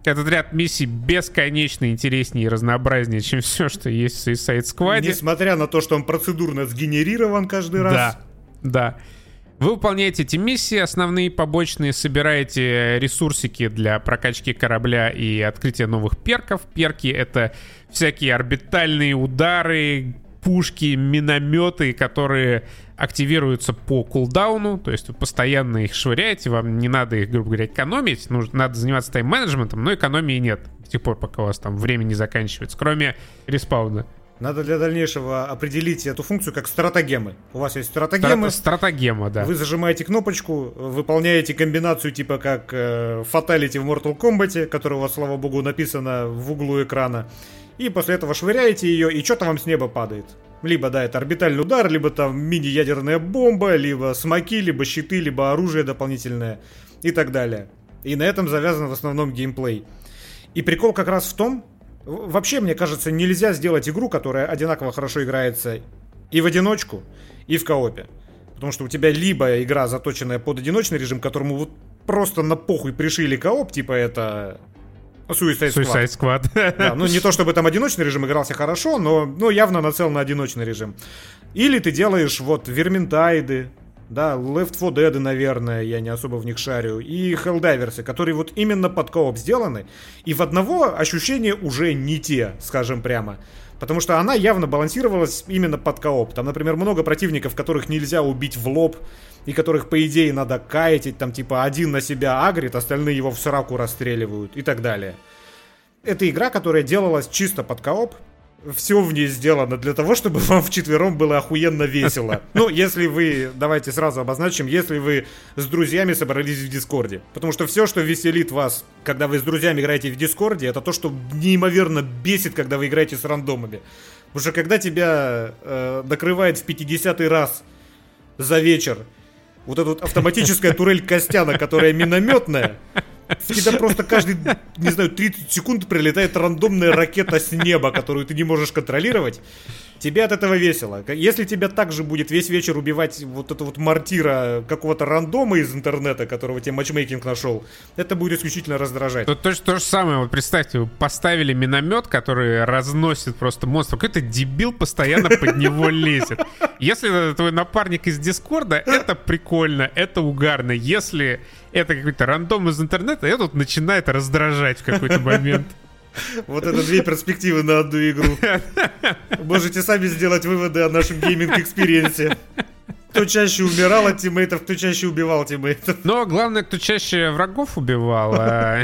Этот ряд миссий бесконечно интереснее и разнообразнее, чем все, что есть в Suicide Squad. Несмотря на то, что он процедурно сгенерирован каждый раз. Да, да. Вы выполняете эти миссии, основные побочные, собираете ресурсики для прокачки корабля и открытия новых перков. Перки — это всякие орбитальные удары, пушки, минометы, которые активируются по кулдауну, то есть вы постоянно их швыряете, вам не надо их, грубо говоря, экономить, нужно, надо заниматься тайм-менеджментом, но экономии нет до тех пор, пока у вас там время не заканчивается, кроме респауна. Надо для дальнейшего определить эту функцию как стратагемы. У вас есть стратагемы. Стратагема, да. Вы зажимаете кнопочку, выполняете комбинацию типа как э, Fatality в Mortal Kombat, которая у вас, слава богу, написана в углу экрана. И после этого швыряете ее, и что-то вам с неба падает. Либо, да, это орбитальный удар, либо там мини-ядерная бомба, либо смоки, либо щиты, либо оружие дополнительное и так далее. И на этом завязан в основном геймплей. И прикол как раз в том, Вообще, мне кажется, нельзя сделать игру, которая одинаково хорошо играется и в одиночку, и в коопе. Потому что у тебя либо игра, заточенная под одиночный режим, которому вот просто на похуй пришили кооп, типа это Suicide Squad. Suicide Squad. Да, ну не то чтобы там одиночный режим игрался хорошо, но ну, явно нацелен на одиночный режим. Или ты делаешь вот Верментайды, да, Left 4 Dead, наверное, я не особо в них шарю, и Helldivers, которые вот именно под кооп сделаны, и в одного ощущения уже не те, скажем прямо. Потому что она явно балансировалась именно под кооп. Там, например, много противников, которых нельзя убить в лоб, и которых, по идее, надо кайтить, там, типа, один на себя агрит, остальные его в сраку расстреливают и так далее. Это игра, которая делалась чисто под кооп, все в ней сделано для того, чтобы вам вчетвером было охуенно весело. Ну, если вы, давайте сразу обозначим, если вы с друзьями собрались в Discord е. Потому что все, что веселит вас, когда вы с друзьями играете в Discord е, это то, что неимоверно бесит, когда вы играете с рандомами. Потому что когда тебя э, накрывает в 50-й раз за вечер вот эта вот автоматическая турель Костяна, которая минометная, тебя просто каждый, не знаю, 30 секунд прилетает рандомная ракета с неба, которую ты не можешь контролировать. Тебе от этого весело. Если тебя также будет весь вечер убивать вот это вот мортира какого-то рандома из интернета, которого тебе матчмейкинг нашел, это будет исключительно раздражать. То, то, то же самое, вот представьте, вы поставили миномет, который разносит просто монстров. Какой-то дебил постоянно под него лезет. Если это твой напарник из Discord а, это прикольно, это угарно. Если это какой-то рандом из интернета, это вот начинает раздражать в какой-то момент. Вот это две перспективы на одну игру. Можете сами сделать выводы о нашем gaming experience е. Кто чаще умирал от тиммейтов, кто чаще убивал тиммейтов. Но главное, кто чаще врагов убивал. А,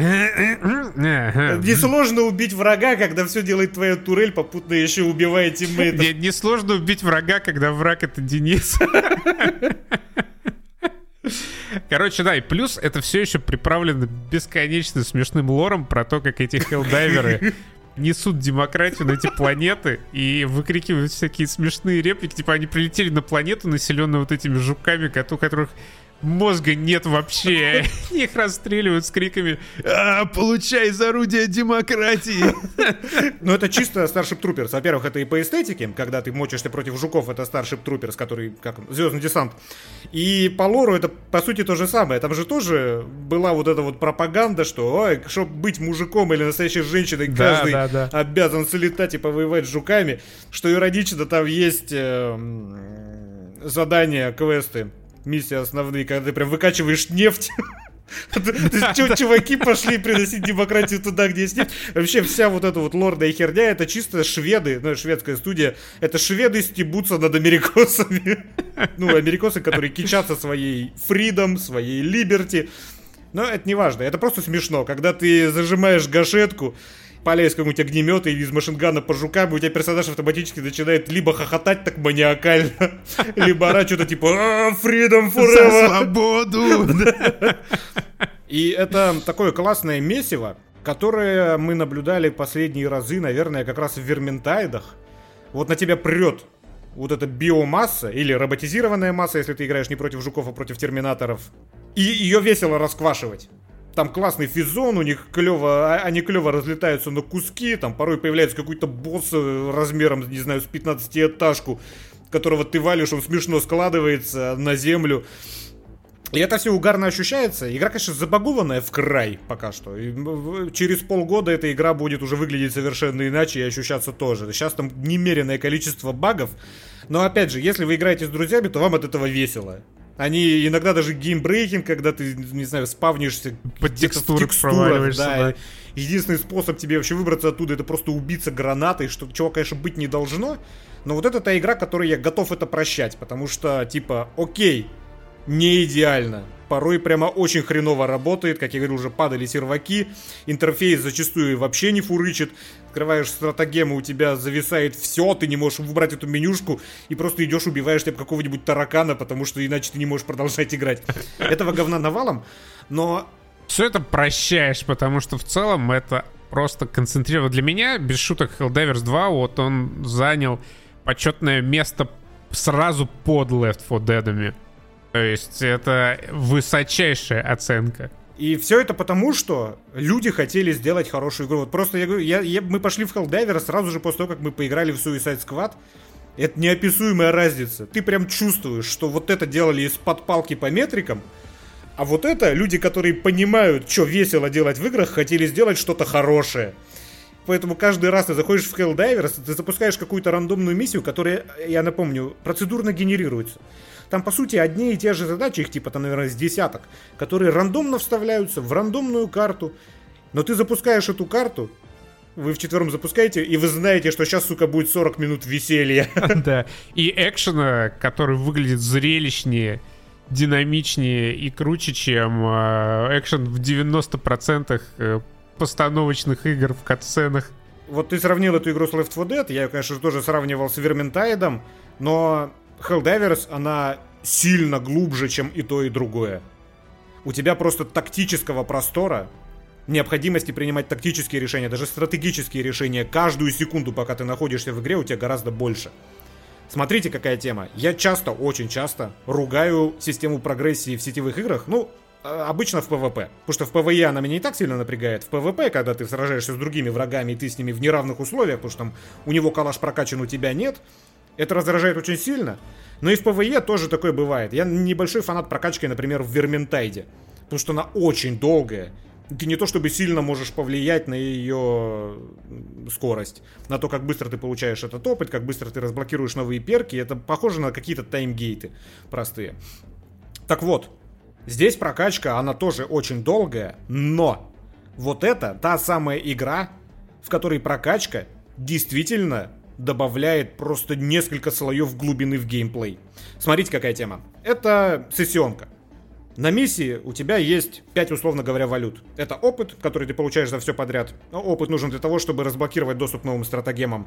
Несложно убить врага, когда все делает твоя турель, попутно еще убивая тиммейтов. Несложно убить врага, когда враг это Денис. Короче, да, и плюс это все еще приправлено бесконечно смешным лором про то, как эти хелдайверы несут демократию на эти планеты и выкрикивают всякие смешные реплики. Типа они прилетели на планету, населенную вот этими жуками, у которых мозга нет вообще. Их расстреливают с криками а, «Получай из орудия демократии!» Ну, это чисто Starship Troopers. Во-первых, это и по эстетике, когда ты мочишься против жуков, это Starship Troopers, который, как Звездный десант. И по лору это, по сути, то же самое. Там же тоже была вот эта вот пропаганда, что, ой, чтобы быть мужиком или настоящей женщиной, да, каждый да, да. обязан слетать и повоевать с жуками. Что иронично, там есть э, задания, квесты миссии основные, когда ты прям выкачиваешь нефть. Чуваки пошли приносить демократию туда, где есть нефть. Вообще вся вот эта вот лордная херня, это чисто шведы, ну, шведская студия, это шведы стебутся над америкосами. Ну, америкосы, которые кичатся своей фридом, своей либерти. Но это не важно, это просто смешно, когда ты зажимаешь гашетку, палясь какой-нибудь огнемет и из машингана по жукам, и у тебя персонаж автоматически начинает либо хохотать так маниакально, либо орать что-то типа «А, «Freedom forever!» За свободу! И это такое классное месиво, которое мы наблюдали последние разы, наверное, как раз в Верментайдах. Вот на тебя прет вот эта биомасса, или роботизированная масса, если ты играешь не против жуков, а против терминаторов. И ее весело расквашивать. Там классный физон, у них клево, а, они клево разлетаются на куски, там порой появляется какой-то босс э, размером, не знаю, с 15-этажку, которого ты валишь, он смешно складывается на землю. И это все угарно ощущается. Игра, конечно, забагованная в край пока что. И через полгода эта игра будет уже выглядеть совершенно иначе и ощущаться тоже. Сейчас там немеренное количество багов. Но опять же, если вы играете с друзьями, то вам от этого весело. Они иногда даже game-breaking, когда ты, не знаю, спавнишься Под текстуры проваливаешься, да. Единственный способ тебе вообще выбраться оттуда, это просто убиться гранатой, что, чего, конечно, быть не должно. Но вот это та игра, которой я готов это прощать, потому что, типа, окей, не идеально. Порой прямо очень хреново работает, как я говорил, уже падали серваки, интерфейс зачастую вообще не фурычит, открываешь стратегему, у тебя зависает все, ты не можешь выбрать эту менюшку и просто идешь, убиваешь тебе какого-нибудь таракана, потому что иначе ты не можешь продолжать играть. Этого говна навалом, но... Все это прощаешь, потому что в целом это просто концентрировано. Для меня, без шуток, Helldivers 2, вот он занял почетное место сразу под Left 4 Dead. То есть это высочайшая оценка. И все это потому, что люди хотели сделать хорошую игру. Вот просто я говорю, я, я, мы пошли в Helldivers сразу же после того, как мы поиграли в Suicide Squad. Это неописуемая разница. Ты прям чувствуешь, что вот это делали из-под палки по метрикам, а вот это люди, которые понимают, что весело делать в играх, хотели сделать что-то хорошее. Поэтому каждый раз ты заходишь в Helldivers, ты запускаешь какую-то рандомную миссию, которая, я напомню, процедурно генерируется. Там, по сути, одни и те же задачи, их типа там, наверное, с десяток, которые рандомно вставляются в рандомную карту. Но ты запускаешь эту карту, вы вчетвером запускаете, и вы знаете, что сейчас, сука, будет 40 минут веселья. Да. И экшена, который выглядит зрелищнее, динамичнее и круче, чем э, экшен в 90% э, постановочных игр в катсценах. Вот ты сравнил эту игру с Left 4 Dead, я, конечно, тоже сравнивал с Верментайдом, но Helldivers, она сильно глубже, чем и то, и другое. У тебя просто тактического простора, необходимости принимать тактические решения, даже стратегические решения каждую секунду, пока ты находишься в игре, у тебя гораздо больше. Смотрите, какая тема. Я часто, очень часто ругаю систему прогрессии в сетевых играх, ну, а, обычно в PvP. Потому что в PvE она меня не так сильно напрягает. В PvP, когда ты сражаешься с другими врагами, и ты с ними в неравных условиях, потому что там у него калаш прокачан, у тебя нет, это раздражает очень сильно. Но и в PvE тоже такое бывает. Я небольшой фанат прокачки, например, в Vermintide. Потому что она очень долгая. Ты не то чтобы сильно можешь повлиять на ее скорость, на то, как быстро ты получаешь этот опыт, как быстро ты разблокируешь новые перки. Это похоже на какие-то таймгейты простые. Так вот, здесь прокачка, она тоже очень долгая, но вот это та самая игра, в которой прокачка действительно добавляет просто несколько слоев глубины в геймплей. Смотрите, какая тема. Это сессионка. На миссии у тебя есть 5, условно говоря, валют. Это опыт, который ты получаешь за все подряд. Опыт нужен для того, чтобы разблокировать доступ к новым стратегемам.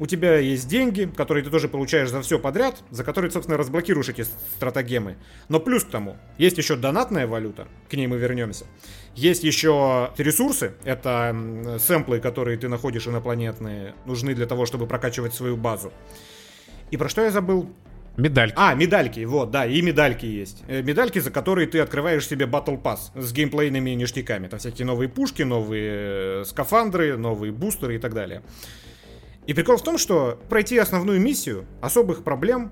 У тебя есть деньги, которые ты тоже получаешь за все подряд, за которые, собственно, разблокируешь эти стратегемы. Но плюс к тому, есть еще донатная валюта, к ней мы вернемся. Есть еще ресурсы, это сэмплы, которые ты находишь инопланетные, нужны для того, чтобы прокачивать свою базу. И про что я забыл? Медальки. А, медальки, вот, да, и медальки есть. Э, медальки, за которые ты открываешь себе Battle Pass с геймплейными ништяками. Там всякие новые пушки, новые э, скафандры, новые бустеры и так далее. И прикол в том, что пройти основную миссию особых проблем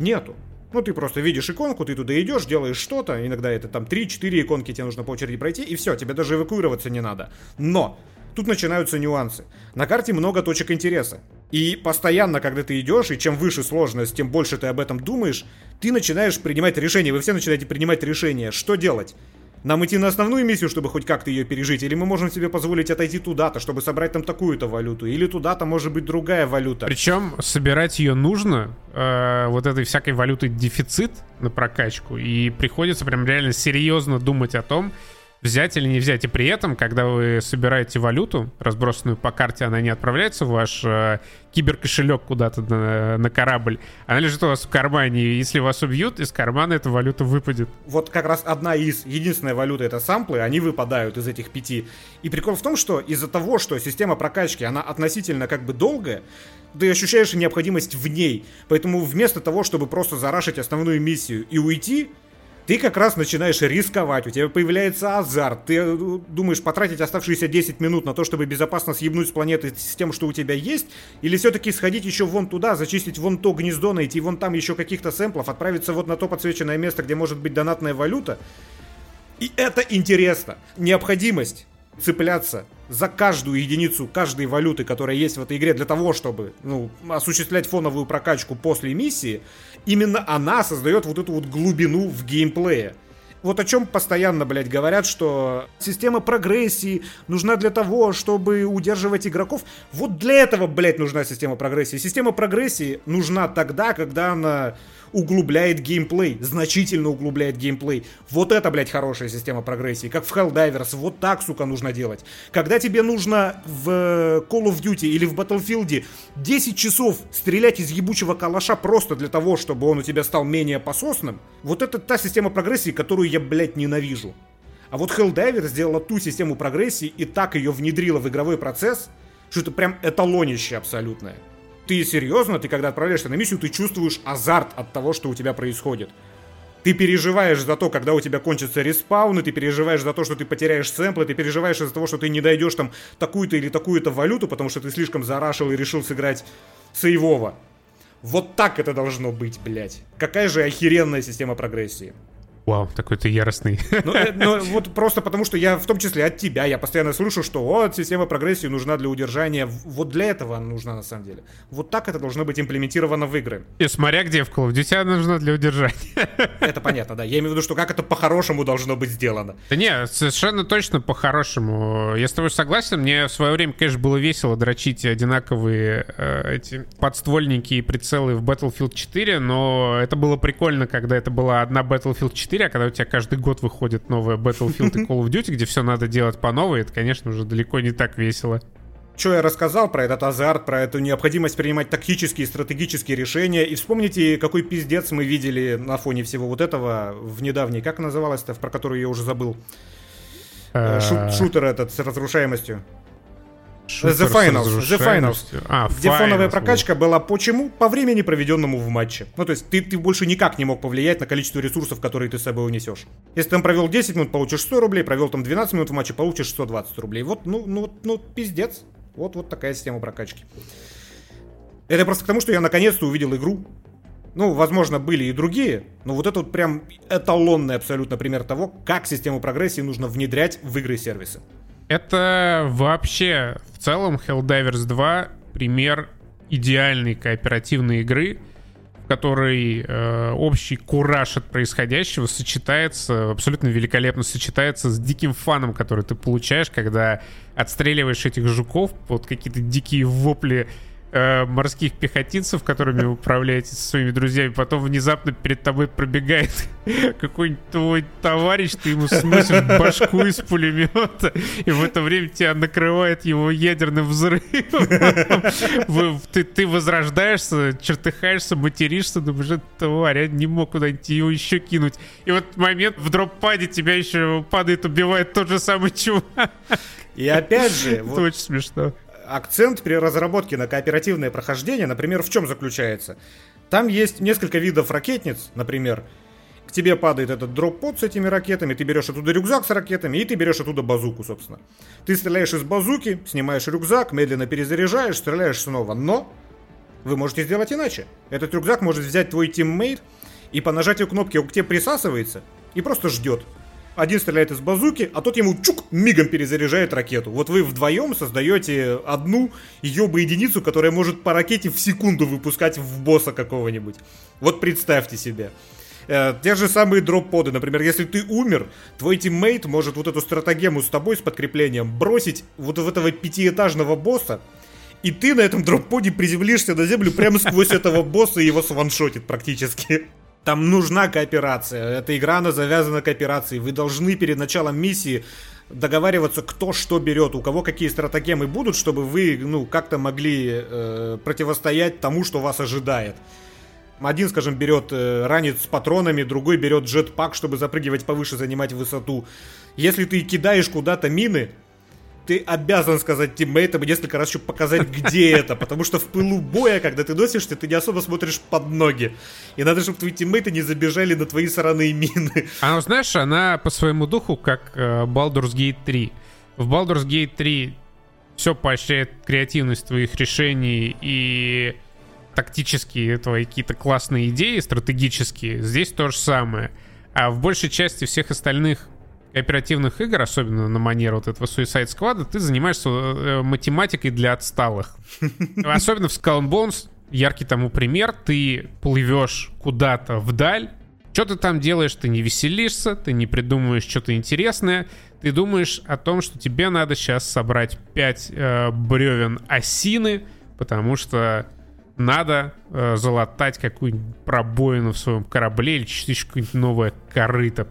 нету. Ну, ты просто видишь иконку, ты туда идешь, делаешь что-то, иногда это там 3-4 иконки тебе нужно по очереди пройти, и все, тебе даже эвакуироваться не надо. Но тут начинаются нюансы. На карте много точек интереса. И постоянно, когда ты идешь, и чем выше сложность, тем больше ты об этом думаешь, ты начинаешь принимать решения, вы все начинаете принимать решения, что делать. Нам идти на основную миссию, чтобы хоть как-то ее пережить, или мы можем себе позволить отойти туда-то, чтобы собрать там такую-то валюту, или туда-то может быть другая валюта. Причем собирать ее нужно, э, вот этой всякой валюты дефицит на прокачку, и приходится прям реально серьезно думать о том, взять или не взять. И при этом, когда вы собираете валюту, разбросанную по карте, она не отправляется в ваш э, киберкошелек куда-то на, на корабль, она лежит у вас в кармане. И если вас убьют, из кармана эта валюта выпадет. Вот как раз одна из, единственная валюта это самплы, они выпадают из этих пяти. И прикол в том, что из-за того, что система прокачки, она относительно как бы долгая, ты ощущаешь необходимость в ней. Поэтому вместо того, чтобы просто зарашить основную миссию и уйти, ты как раз начинаешь рисковать, у тебя появляется азарт, ты э, думаешь потратить оставшиеся 10 минут на то, чтобы безопасно съебнуть с планеты с тем, что у тебя есть, или все-таки сходить еще вон туда, зачистить вон то гнездо, найти вон там еще каких-то сэмплов, отправиться вот на то подсвеченное место, где может быть донатная валюта. И это интересно. Необходимость цепляться за каждую единицу каждой валюты, которая есть в этой игре, для того, чтобы ну, осуществлять фоновую прокачку после миссии, именно она создает вот эту вот глубину в геймплее. Вот о чем постоянно, блядь, говорят, что система прогрессии нужна для того, чтобы удерживать игроков. Вот для этого, блядь, нужна система прогрессии. Система прогрессии нужна тогда, когда она углубляет геймплей, значительно углубляет геймплей. Вот это, блядь, хорошая система прогрессии. Как в Helldivers, вот так, сука, нужно делать. Когда тебе нужно в э, Call of Duty или в Battlefield 10 часов стрелять из ебучего калаша просто для того, чтобы он у тебя стал менее пососным, вот это та система прогрессии, которую я, блядь, ненавижу. А вот Helldiver сделала ту систему прогрессии и так ее внедрила в игровой процесс, что это прям эталонище абсолютное ты серьезно, ты когда отправляешься на миссию, ты чувствуешь азарт от того, что у тебя происходит. Ты переживаешь за то, когда у тебя кончатся респауны, ты переживаешь за то, что ты потеряешь сэмплы, ты переживаешь из-за того, что ты не дойдешь там такую-то или такую-то валюту, потому что ты слишком зарашил и решил сыграть сейвово. Вот так это должно быть, блядь. Какая же охеренная система прогрессии. Вау, такой ты яростный. Ну, э, ну, вот просто потому, что я, в том числе от тебя, я постоянно слышу, что вот, система прогрессии нужна для удержания. Вот для этого она нужна, на самом деле. Вот так это должно быть имплементировано в игры. И смотря где в Call of Duty она нужна для удержания. Это понятно, да. Я имею в виду, что как это по-хорошему должно быть сделано. Да не, совершенно точно по-хорошему. Я с тобой согласен. Мне в свое время, конечно, было весело дрочить одинаковые э, эти подствольники и прицелы в Battlefield 4, но это было прикольно, когда это была одна Battlefield 4, 4, а когда у тебя каждый год выходит новая Battlefield и Call of Duty, где все надо делать по новой, это, конечно, уже далеко не так весело. Что я рассказал про этот азарт, про эту необходимость принимать тактические и стратегические решения. И вспомните, какой пиздец мы видели на фоне всего вот этого в недавней, как называлось-то, про которую я уже забыл. Э, Шут, шутер этот с разрушаемостью. The Finals, The Finals, а, где finals, фоновая прокачка вот. была почему? По времени, проведенному в матче. Ну, то есть ты, ты больше никак не мог повлиять на количество ресурсов, которые ты с собой унесешь. Если ты там провел 10 минут, получишь 100 рублей, провел там 12 минут в матче, получишь 120 рублей. Вот, ну, ну, ну, пиздец. Вот, вот такая система прокачки. Это просто к тому, что я наконец-то увидел игру. Ну, возможно, были и другие, но вот это вот прям эталонный абсолютно пример того, как систему прогрессии нужно внедрять в игры и сервисы. Это вообще в целом Helldivers 2 пример идеальной кооперативной игры, в которой э, общий кураж от происходящего сочетается, абсолютно великолепно сочетается с диким фаном, который ты получаешь, когда отстреливаешь этих жуков под какие-то дикие вопли э, морских пехотинцев, которыми вы управляете со своими друзьями, потом внезапно перед тобой пробегает какой-нибудь твой товарищ, ты ему сносишь башку из пулемета, и в это время тебя накрывает его ядерным взрывом. Ты, ты возрождаешься, чертыхаешься, материшься, думаешь, это тварь, я не мог куда-нибудь его еще кинуть. И вот момент в дроп-паде тебя еще падает, убивает тот же самый чувак. И опять же... Это вот... очень смешно акцент при разработке на кооперативное прохождение, например, в чем заключается? Там есть несколько видов ракетниц, например, к тебе падает этот дроп-под с этими ракетами, ты берешь оттуда рюкзак с ракетами, и ты берешь оттуда базуку, собственно. Ты стреляешь из базуки, снимаешь рюкзак, медленно перезаряжаешь, стреляешь снова. Но вы можете сделать иначе. Этот рюкзак может взять твой тиммейт, и по нажатию кнопки он к тебе присасывается и просто ждет. Один стреляет из базуки, а тот ему чук, мигом перезаряжает ракету. Вот вы вдвоем создаете одну ёбы единицу, которая может по ракете в секунду выпускать в босса какого-нибудь. Вот представьте себе. Э, те же самые дроп-поды. Например, если ты умер, твой тиммейт может вот эту стратегему с тобой, с подкреплением, бросить вот в этого пятиэтажного босса, и ты на этом дроп-поде приземлишься на землю прямо сквозь этого босса и его сваншотит практически. Там нужна кооперация. Эта игра, она завязана кооперацией. Вы должны перед началом миссии договариваться, кто что берет, у кого какие стратегемы будут, чтобы вы, ну, как-то могли э, противостоять тому, что вас ожидает. Один, скажем, берет э, ранец с патронами, другой берет джетпак, чтобы запрыгивать повыше, занимать высоту. Если ты кидаешь куда-то мины, ты обязан сказать тиммейтам и несколько раз еще показать, где это. Потому что в пылу боя, когда ты носишься, ты не особо смотришь под ноги. И надо, чтобы твои тиммейты не забежали на твои сраные мины. А ну, знаешь, она по своему духу как э, Baldur's Gate 3. В Baldur's Gate 3 все поощряет креативность твоих решений и тактические твои какие-то классные идеи, стратегические. Здесь то же самое. А в большей части всех остальных кооперативных игр, особенно на манер вот этого Suicide Squad, ты занимаешься э, математикой для отсталых. Особенно в Skull and Bones яркий тому пример. Ты плывешь куда-то вдаль, что ты там делаешь? Ты не веселишься, ты не придумываешь что-то интересное. Ты думаешь о том, что тебе надо сейчас собрать 5 э, бревен осины, потому что надо э, залатать какую-нибудь пробоину в своем корабле или частичку какое-нибудь новое корыто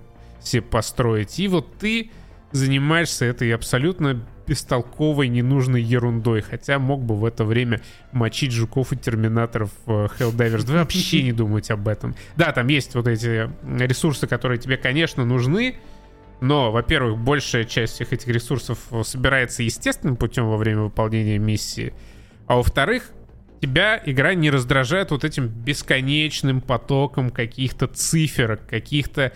себе построить. И вот ты занимаешься этой абсолютно бестолковой, ненужной ерундой. Хотя мог бы в это время мочить жуков и терминаторов в Helldivers 2. Вообще не думать об этом. Да, там есть вот эти ресурсы, которые тебе, конечно, нужны. Но, во-первых, большая часть всех этих ресурсов собирается естественным путем во время выполнения миссии. А во-вторых, тебя игра не раздражает вот этим бесконечным потоком каких-то цифр, каких-то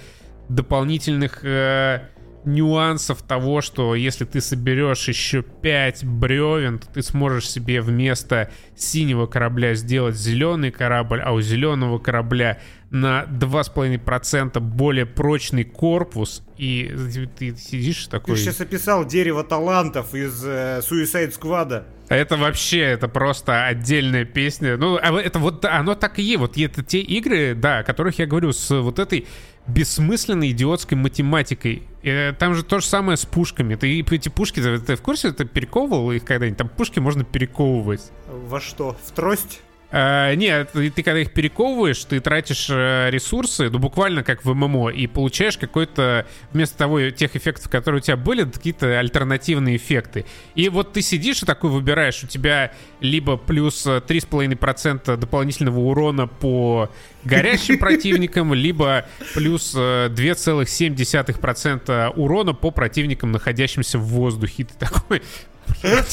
дополнительных э, нюансов того, что если ты соберешь еще 5 бревен, то ты сможешь себе вместо синего корабля сделать зеленый корабль, а у зеленого корабля на 2,5% более прочный корпус, и ты сидишь такой... Ты сейчас описал дерево талантов из э, Suicide Squad. Это вообще, это просто отдельная песня. Ну, а это вот, оно так и есть. Вот это те игры, да, о которых я говорю, с вот этой бессмысленной идиотской математикой. И, там же то же самое с пушками. Ты эти пушки, ты, ты в курсе, ты перековывал их когда-нибудь? Там пушки можно перековывать. Во что? В трость? Uh, нет, ты, ты когда их перековываешь, ты тратишь uh, ресурсы, ну буквально как в ММО, и получаешь какой-то, вместо того, тех эффектов, которые у тебя были, какие-то альтернативные эффекты. И вот ты сидишь и такой выбираешь, у тебя либо плюс 3,5% дополнительного урона по горящим противникам, либо плюс 2,7% э, урона по противникам, находящимся в воздухе. И ты такой,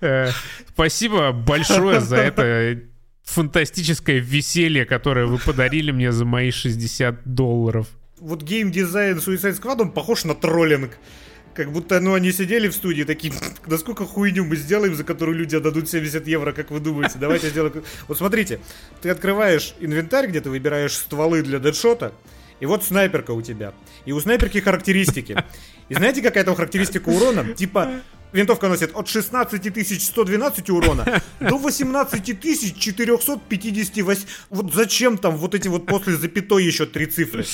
э, Спасибо большое за это фантастическое веселье, которое вы подарили мне за мои 60 долларов. Вот геймдизайн Suicide Squad, он похож на троллинг. Как будто, ну, они сидели в студии такие, насколько хуйню мы сделаем, за которую люди отдадут 70 евро, как вы думаете? Давайте сделаем... Вот смотрите, ты открываешь инвентарь, где ты выбираешь стволы для дедшота, и вот снайперка у тебя. И у снайперки характеристики. И знаете, какая там характеристика урона? Типа винтовка носит от 16 112 урона до 18 458. Вот зачем там вот эти вот после запятой еще три цифры?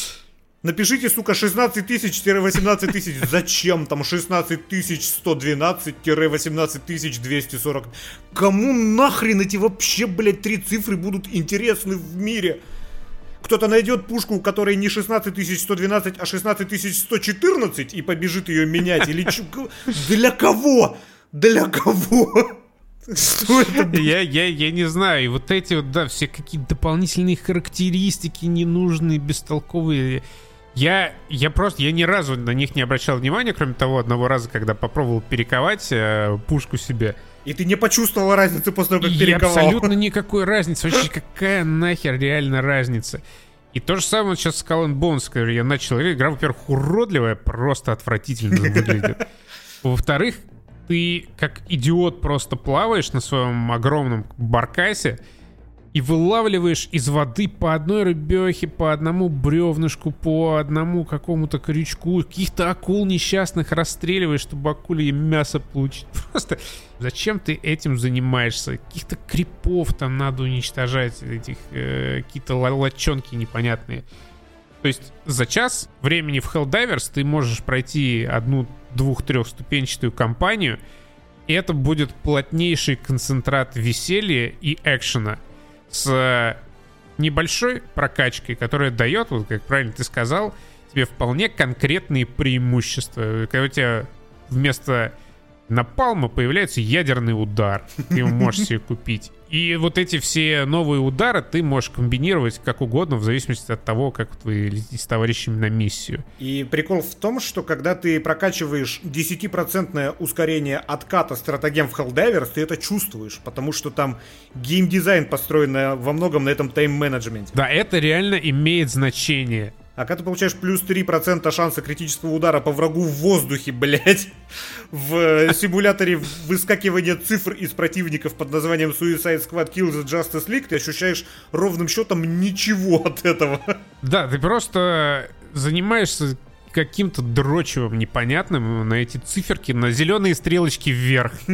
Напишите, сука, 16 тысяч-18 тысяч. Зачем там 16 тысяч 112-18 тысяч 240? Кому нахрен эти вообще, блядь, три цифры будут интересны в мире? Кто-то найдет пушку, у которой не 16112, а 16114 и побежит ее менять. Или. Для кого? Для кого? Что это? Я, я, я не знаю. И вот эти вот, да, все какие-то дополнительные характеристики ненужные, бестолковые. Я, я просто, я ни разу на них не обращал внимания, кроме того одного раза, когда попробовал перековать э, пушку себе. И ты не почувствовал разницы после того, как перековал? абсолютно никакой разницы. Вообще, какая нахер реально разница? И то же самое сейчас с Skull Bones, когда я начал играть. Игра, во-первых, уродливая, просто отвратительно выглядит. Во-вторых, ты как идиот просто плаваешь на своем огромном баркасе, и вылавливаешь из воды по одной рыбехе, по одному бревнышку, по одному какому-то крючку, каких-то акул несчастных расстреливаешь, чтобы акуле мясо получить. Просто зачем ты этим занимаешься? Каких-то крипов там надо уничтожать, этих э, какие-то лочонки непонятные. То есть за час времени в Helldivers ты можешь пройти одну двух-трехступенчатую кампанию, и это будет плотнейший концентрат веселья и экшена — с небольшой прокачкой, которая дает, вот как правильно ты сказал, тебе вполне конкретные преимущества. Когда у тебя вместо напалма появляется ядерный удар. Ты его можешь себе купить. И вот эти все новые удары ты можешь комбинировать как угодно, в зависимости от того, как вы летите с товарищами на миссию. И прикол в том, что когда ты прокачиваешь 10% ускорение отката стратегем в Helldivers, ты это чувствуешь, потому что там геймдизайн построен во многом на этом тайм-менеджменте. Да, это реально имеет значение. А когда ты получаешь плюс 3% шанса критического удара по врагу в воздухе, блять, в симуляторе выскакивания цифр из противников под названием Suicide Squad Kills the Justice League, ты ощущаешь ровным счетом ничего от этого. Да, ты просто занимаешься каким-то дрочевым непонятным на эти циферки, на зеленые стрелочки вверх.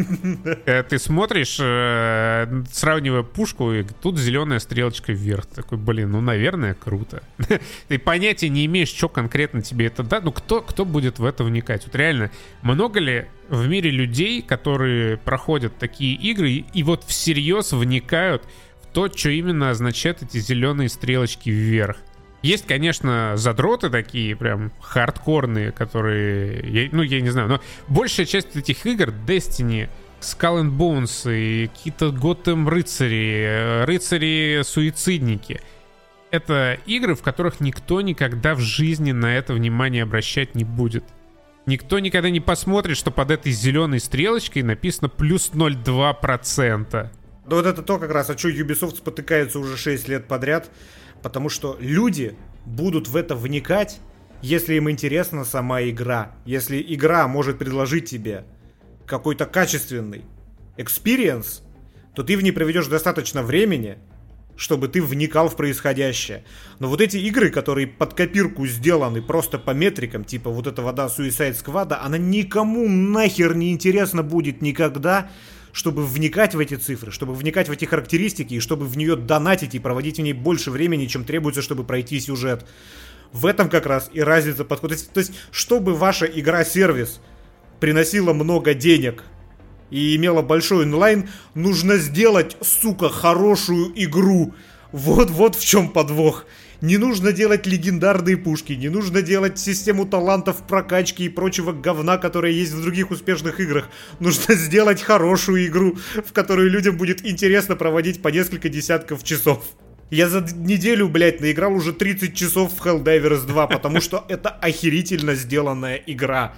Э, ты смотришь, э, сравнивая пушку, и тут зеленая стрелочка вверх. Такой, блин, ну, наверное, круто. Ты понятия не имеешь, что конкретно тебе это да. Ну, кто, кто будет в это вникать? Вот реально, много ли в мире людей, которые проходят такие игры и вот всерьез вникают в то, что именно означают эти зеленые стрелочки вверх? Есть, конечно, задроты такие, прям хардкорные, которые, я, ну, я не знаю, но большая часть этих игр, Destiny, Skull and Bones и какие-то Готэм рыцари, рыцари-суицидники, это игры, в которых никто никогда в жизни на это внимание обращать не будет. Никто никогда не посмотрит, что под этой зеленой стрелочкой написано плюс 0,2%. Да вот это то как раз, а что Ubisoft спотыкается уже 6 лет подряд. Потому что люди будут в это вникать, если им интересна сама игра. Если игра может предложить тебе какой-то качественный experience, то ты в ней проведешь достаточно времени, чтобы ты вникал в происходящее. Но вот эти игры, которые под копирку сделаны просто по метрикам, типа вот эта вода Suicide Squad, она никому нахер не интересна будет никогда, чтобы вникать в эти цифры, чтобы вникать в эти характеристики и чтобы в нее донатить и проводить в ней больше времени, чем требуется, чтобы пройти сюжет. В этом как раз и разница подхода. То есть, то есть чтобы ваша игра-сервис приносила много денег и имела большой онлайн, нужно сделать, сука, хорошую игру. Вот, вот в чем подвох. Не нужно делать легендарные пушки, не нужно делать систему талантов прокачки и прочего говна, которое есть в других успешных играх. Нужно сделать хорошую игру, в которую людям будет интересно проводить по несколько десятков часов. Я за неделю, блядь, наиграл уже 30 часов в Helldivers 2, потому что это охерительно сделанная игра.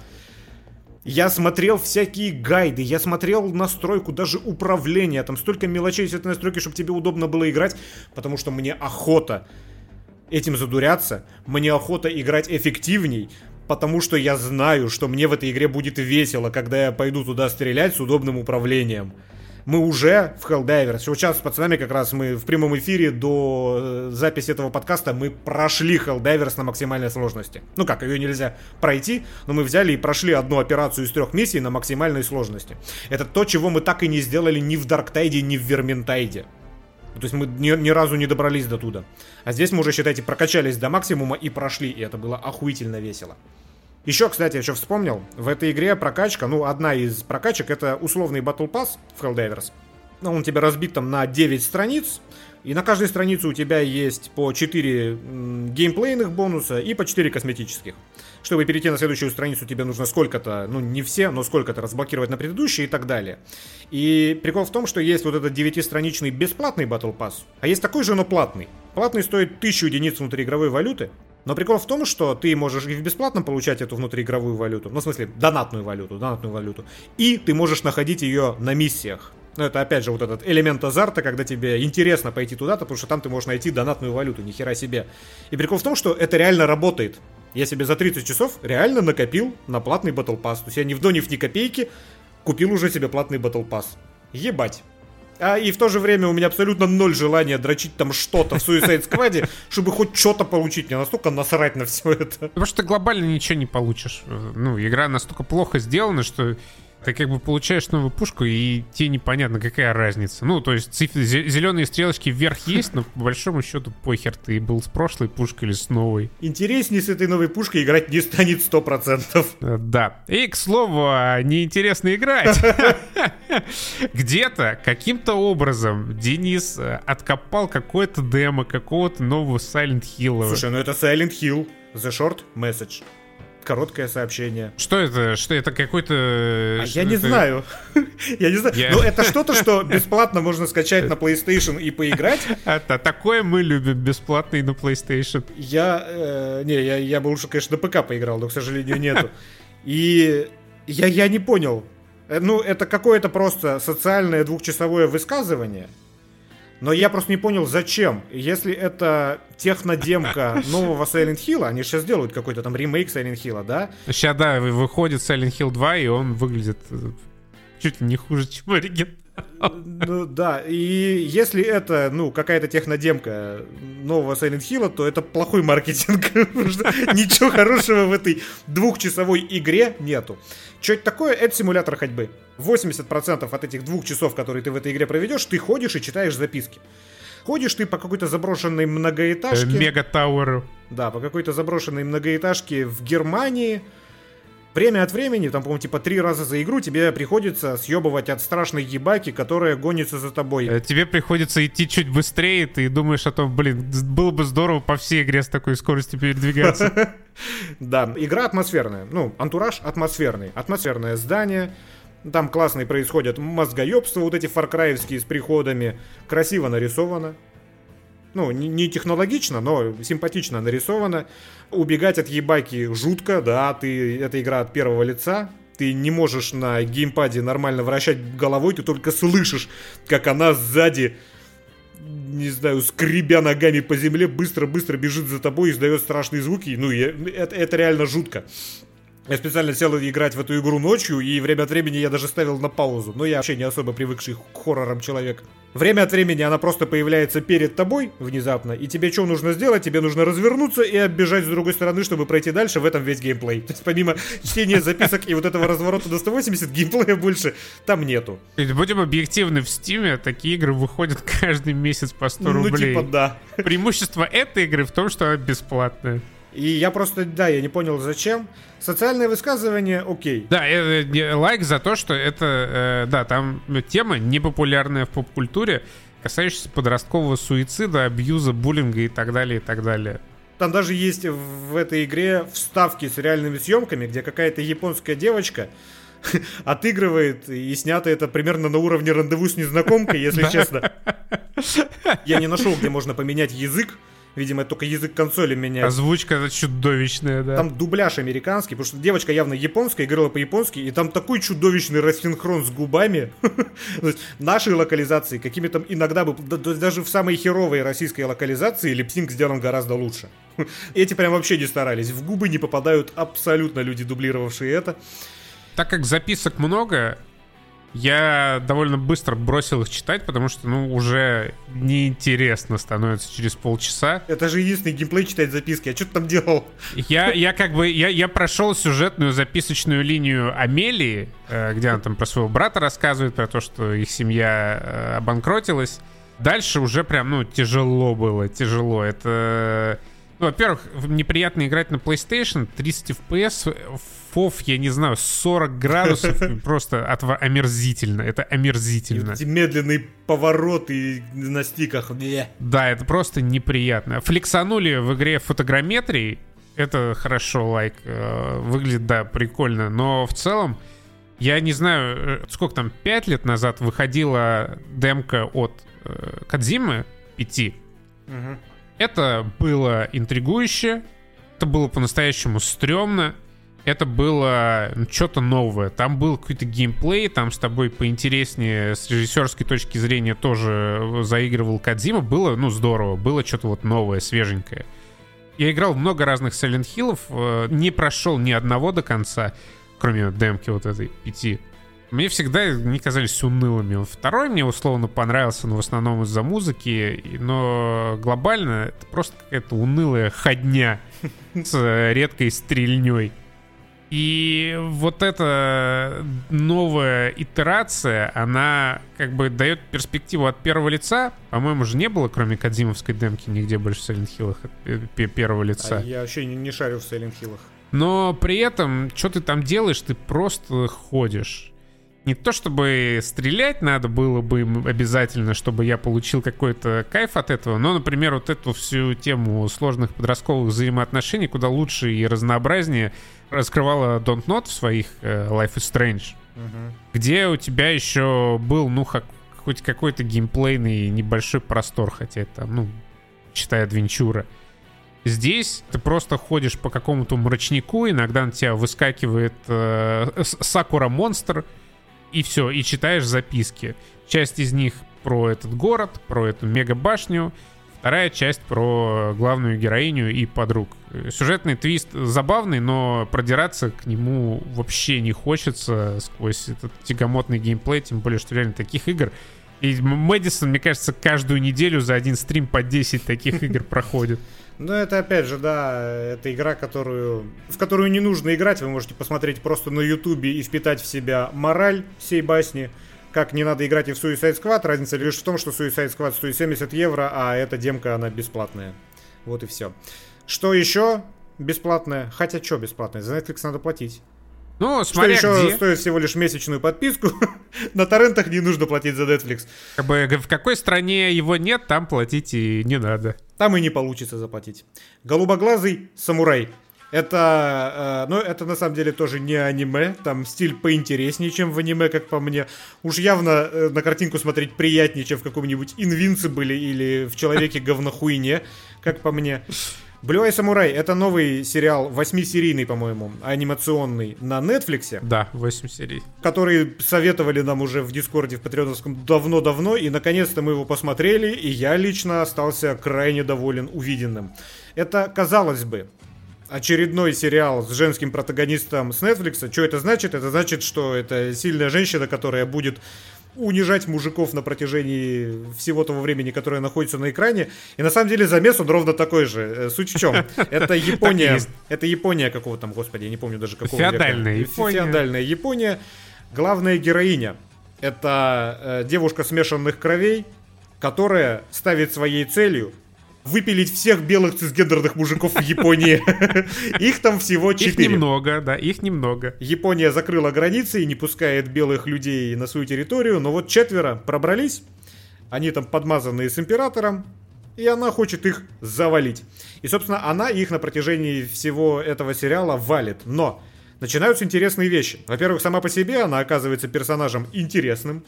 Я смотрел всякие гайды, я смотрел настройку, даже управления, там столько мелочей с этой настройки, чтобы тебе удобно было играть, потому что мне охота этим задуряться, мне охота играть эффективней, потому что я знаю, что мне в этой игре будет весело, когда я пойду туда стрелять с удобным управлением. Мы уже в Helldivers, сейчас с пацанами как раз мы в прямом эфире до э, записи этого подкаста мы прошли Helldivers на максимальной сложности. Ну как, ее нельзя пройти, но мы взяли и прошли одну операцию из трех миссий на максимальной сложности. Это то, чего мы так и не сделали ни в Дарктайде, ни в Верментайде. То есть мы ни, ни разу не добрались до туда. А здесь мы уже, считайте, прокачались до максимума и прошли, и это было охуительно весело. Еще, кстати, еще вспомнил, в этой игре прокачка, ну, одна из прокачек, это условный Battle Pass в Helldivers. Ну, он тебе разбит там на 9 страниц, и на каждой странице у тебя есть по 4 геймплейных бонуса и по 4 косметических. Чтобы перейти на следующую страницу, тебе нужно сколько-то, ну не все, но сколько-то разблокировать на предыдущие и так далее. И прикол в том, что есть вот этот 9-страничный бесплатный Battle Pass, а есть такой же, но платный. Платный стоит 1000 единиц внутриигровой валюты, но прикол в том, что ты можешь и в бесплатном получать эту внутриигровую валюту, ну, в смысле, донатную валюту, донатную валюту, и ты можешь находить ее на миссиях. Но это опять же вот этот элемент азарта, когда тебе интересно пойти туда-то, потому что там ты можешь найти донатную валюту, ни хера себе. И прикол в том, что это реально работает. Я себе за 30 часов реально накопил на платный Battle Pass. То есть я не вдонив ни копейки, купил уже себе платный Battle Pass. Ебать. А и в то же время у меня абсолютно ноль желания дрочить там что-то в Suicide Squad, чтобы хоть что-то получить. Мне настолько насрать на все это. Потому что глобально ничего не получишь. Ну, игра настолько плохо сделана, что Ты как бы получаешь новую пушку, и тебе непонятно, какая разница. Ну, то есть циф... зеленые стрелочки вверх есть, но по большому счету похер, ты был с прошлой пушкой или с новой. Интереснее с этой новой пушкой играть не станет 100%. Э, да. И, к слову, а, неинтересно играть. Где-то, каким-то образом Денис э, откопал какое-то демо какого-то нового Silent Hill. Слушай, ну это Silent Hill. The Short Message короткое сообщение. Что это? Что это какой-то... А я не это... знаю. я не знаю. Я... Ну, это что-то, что бесплатно можно скачать на PlayStation и поиграть. Это такое мы любим, бесплатный на PlayStation. Я... Э, не, я, я бы лучше, конечно, на ПК поиграл, но, к сожалению, нету. И я, я не понял. Э, ну, это какое-то просто социальное двухчасовое высказывание – но я просто не понял, зачем. Если это технодемка нового Silent Hill, они сейчас делают какой-то там ремейк Silent Hill, да? Сейчас, да, выходит Silent Hill 2, и он выглядит э, чуть ли не хуже, чем оригинал. Ну да, и если это, ну, какая-то технодемка нового Silent Hill, то это плохой маркетинг. Ничего хорошего в этой двухчасовой игре нету. Что это такое? Это симулятор ходьбы. 80% от этих двух часов, которые ты в этой игре проведешь, ты ходишь и читаешь записки. Ходишь ты по какой-то заброшенной многоэтажке. Мега Тауэру. Да, по какой-то заброшенной многоэтажке в Германии. Время от времени, там, по-моему, типа три раза за игру тебе приходится съебывать от страшной ебаки, которая гонится за тобой. Э, тебе приходится идти чуть быстрее, ты думаешь о том, блин, было бы здорово по всей игре с такой скоростью передвигаться. Да, игра атмосферная. Ну, антураж атмосферный. Атмосферное здание, там классные происходят мозгоебства, вот эти фаркраевские с приходами. Красиво нарисовано. Ну, не технологично, но симпатично нарисовано. Убегать от ебаки жутко, да, ты, это игра от первого лица, ты не можешь на геймпаде нормально вращать головой, ты только слышишь, как она сзади, не знаю, скребя ногами по земле, быстро-быстро бежит за тобой и издает страшные звуки. Ну, это, это реально жутко. Я специально сел играть в эту игру ночью, и время от времени я даже ставил на паузу. Но я вообще не особо привыкший к хоррорам человек. Время от времени она просто появляется перед тобой внезапно, и тебе что нужно сделать? Тебе нужно развернуться и оббежать с другой стороны, чтобы пройти дальше. В этом весь геймплей. То есть помимо чтения записок и вот этого разворота до 180, геймплея больше там нету. Будем объективны, в Стиме такие игры выходят каждый месяц по 100 рублей. Ну типа да. Преимущество этой игры в том, что она бесплатная. И я просто, да, я не понял, зачем. Социальное высказывание, окей. Да, э, э, лайк за то, что это, э, да, там тема непопулярная в поп-культуре, касающаяся подросткового суицида, абьюза, буллинга и так далее, и так далее. Там даже есть в этой игре вставки с реальными съемками, где какая-то японская девочка отыгрывает, и снято это примерно на уровне рандеву с незнакомкой, если честно. Я не нашел, где можно поменять язык, Видимо, только язык консоли меняет. Озвучка это чудовищная, да. Там дубляж американский, потому что девочка явно японская, играла по-японски, и там такой чудовищный рассинхрон с губами. Нашей локализации какими-то иногда бы, даже в самой херовой российской локализации липсинг сделан гораздо лучше. Эти прям вообще не старались. В губы не попадают абсолютно люди, дублировавшие это. Так как записок много, я довольно быстро бросил их читать, потому что, ну, уже неинтересно становится через полчаса. Это же единственный геймплей читать записки. А что ты там делал? Я, я как бы, я, я прошел сюжетную записочную линию Амелии, э, где она там про своего брата рассказывает, про то, что их семья э, обанкротилась. Дальше уже прям, ну, тяжело было, тяжело. Это... Ну, во-первых, неприятно играть на PlayStation, 30 FPS, фов, я не знаю, 40 градусов, просто отва- омерзительно, это омерзительно. Эти медленные повороты на стиках. Да, это просто неприятно. Флексанули в игре фотограмметрии, это хорошо, лайк, э, выглядит, да, прикольно, но в целом, я не знаю, э, сколько там, 5 лет назад выходила демка от э, Кадзимы 5. Угу. Это было интригующе, это было по-настоящему стрёмно, это было что-то новое. Там был какой-то геймплей, там с тобой поинтереснее, с режиссерской точки зрения тоже заигрывал Кадзима. Было, ну, здорово, было что-то вот новое, свеженькое. Я играл много разных Silent Hill'ов, э, не прошел ни одного до конца, кроме демки вот этой пяти. Мне всегда они казались унылыми. Второй мне условно понравился, но в основном из-за музыки, но глобально это просто какая-то унылая ходня с редкой стрельней. И вот эта новая итерация, она как бы дает перспективу от первого лица. По-моему, же не было, кроме Кадзимовской демки, нигде больше в Silent Hill э, первого лица. А я вообще не, не шарю в Silent Hill. Но при этом, что ты там делаешь, ты просто ходишь. Не то чтобы стрелять надо было бы обязательно, чтобы я получил какой-то кайф от этого, но, например, вот эту всю тему сложных подростковых взаимоотношений куда лучше и разнообразнее раскрывала Don't Not в своих э, Life is Strange, угу. где у тебя еще был, ну, хоть какой-то геймплейный небольшой простор, хотя это, ну, считай, адвенчура. Здесь ты просто ходишь по какому-то мрачнику, иногда на тебя выскакивает э, Сакура монстр, и все, и читаешь записки. Часть из них про этот город, про эту мега-башню, вторая часть про главную героиню и подруг. Сюжетный твист забавный, но продираться к нему вообще не хочется сквозь этот тягомотный геймплей, тем более, что реально таких игр и Мэдисон, мне кажется, каждую неделю за один стрим по 10 таких игр проходит. Ну, это опять же, да, это игра, которую, в которую не нужно играть. Вы можете посмотреть просто на Ютубе и впитать в себя мораль всей басни. Как не надо играть и в Suicide Squad. Разница лишь в том, что Suicide Squad стоит 70 евро, а эта демка, она бесплатная. Вот и все. Что еще бесплатное? Хотя что бесплатное? За Netflix надо платить. Ну, смотря Что еще где. стоит всего лишь месячную подписку. На торрентах не нужно платить за Netflix. Как бы в какой стране его нет, там платить и не надо. Там и не получится заплатить. Голубоглазый самурай. Это, э, ну, это на самом деле тоже не аниме, там стиль поинтереснее, чем в аниме, как по мне. Уж явно э, на картинку смотреть приятнее, чем в каком-нибудь Invincible или в Человеке говнохуйне, как по мне. Blue Eye Samurai это новый сериал, восьмисерийный, по-моему, анимационный на Netflix. Да, 8 серий. Который советовали нам уже в Дискорде, в Патреоновском давно-давно, и наконец-то мы его посмотрели, и я лично остался крайне доволен увиденным. Это, казалось бы, очередной сериал с женским протагонистом с Netflix. Что это значит? Это значит, что это сильная женщина, которая будет унижать мужиков на протяжении всего того времени, которое находится на экране. И на самом деле замес он ровно такой же. Э, суть в чем? Это Япония. Это Япония какого там, господи, я не помню даже какого Феодальная века. Япония. Феодальная Япония. Главная героиня это э, девушка смешанных кровей, которая ставит своей целью выпилить всех белых цисгендерных мужиков в Японии. Их там всего четыре. Их немного, да, их немного. Япония закрыла границы и не пускает белых людей на свою территорию, но вот четверо пробрались, они там подмазанные с императором, и она хочет их завалить. И, собственно, она их на протяжении всего этого сериала валит. Но начинаются интересные вещи. Во-первых, сама по себе она оказывается персонажем интересным.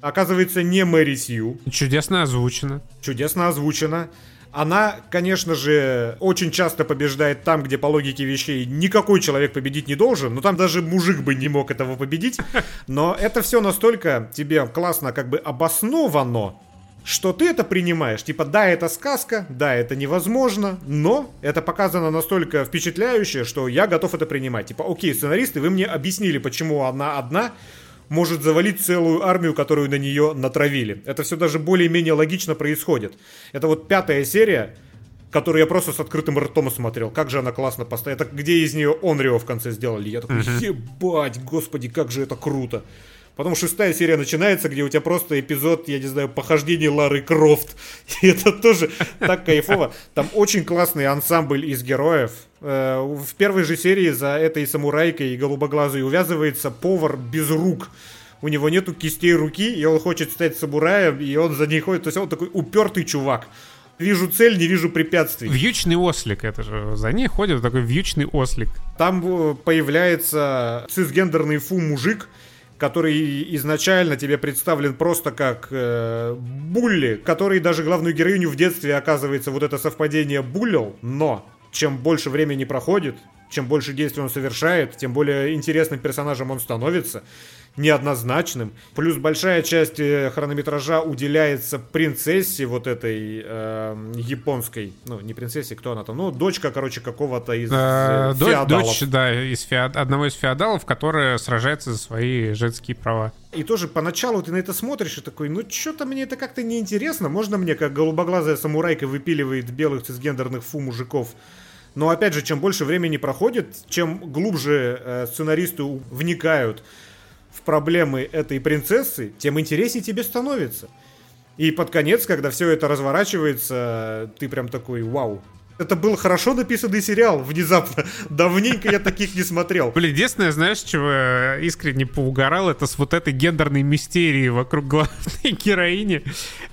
Оказывается, не Мэри Сью. Чудесно озвучено. Чудесно озвучено. Она, конечно же, очень часто побеждает там, где по логике вещей никакой человек победить не должен. Ну там даже мужик бы не мог этого победить. Но это все настолько тебе классно как бы обосновано, что ты это принимаешь. Типа, да, это сказка, да, это невозможно, но это показано настолько впечатляюще, что я готов это принимать. Типа, окей, сценаристы, вы мне объяснили, почему она одна, может завалить целую армию, которую на нее натравили. Это все даже более-менее логично происходит. Это вот пятая серия, которую я просто с открытым ртом смотрел. Как же она классно поставила. Это где из нее Онрио в конце сделали. Я такой, ебать, господи, как же это круто. Потом шестая серия начинается, где у тебя просто эпизод, я не знаю, похождений Лары Крофт. И это тоже так кайфово. Там очень классный ансамбль из героев. Э, в первой же серии за этой самурайкой и голубоглазой увязывается повар без рук у него нету кистей руки, и он хочет стать самураем, и он за ней ходит. То есть он такой упертый чувак. Вижу цель, не вижу препятствий. Вьючный ослик, это же. За ней ходит такой вьючный ослик. Там э, появляется цисгендерный фу-мужик, который изначально тебе представлен просто как э, булли, который даже главную героиню в детстве, оказывается, вот это совпадение буллил, но чем больше времени проходит, чем больше действий он совершает, тем более интересным персонажем он становится неоднозначным. Плюс большая часть э, хронометража уделяется принцессе вот этой э, японской. Ну, не принцессе, кто она там? Ну, дочка, короче, какого-то из э, феодалов. Дочь, да, из феод... одного из феодалов, которая сражается за свои женские права. И тоже поначалу ты на это смотришь и такой, ну что-то мне это как-то неинтересно. Можно мне, как голубоглазая самурайка выпиливает белых цисгендерных фу мужиков, Но опять же, чем больше времени проходит, чем глубже э, сценаристы вникают в проблемы этой принцессы, тем интереснее тебе становится. И под конец, когда все это разворачивается, ты прям такой, вау, это был хорошо написанный сериал, внезапно. Давненько я таких не смотрел. Блин, единственное, знаешь, чего искренне поугорал, это с вот этой гендерной мистерии вокруг главной героини.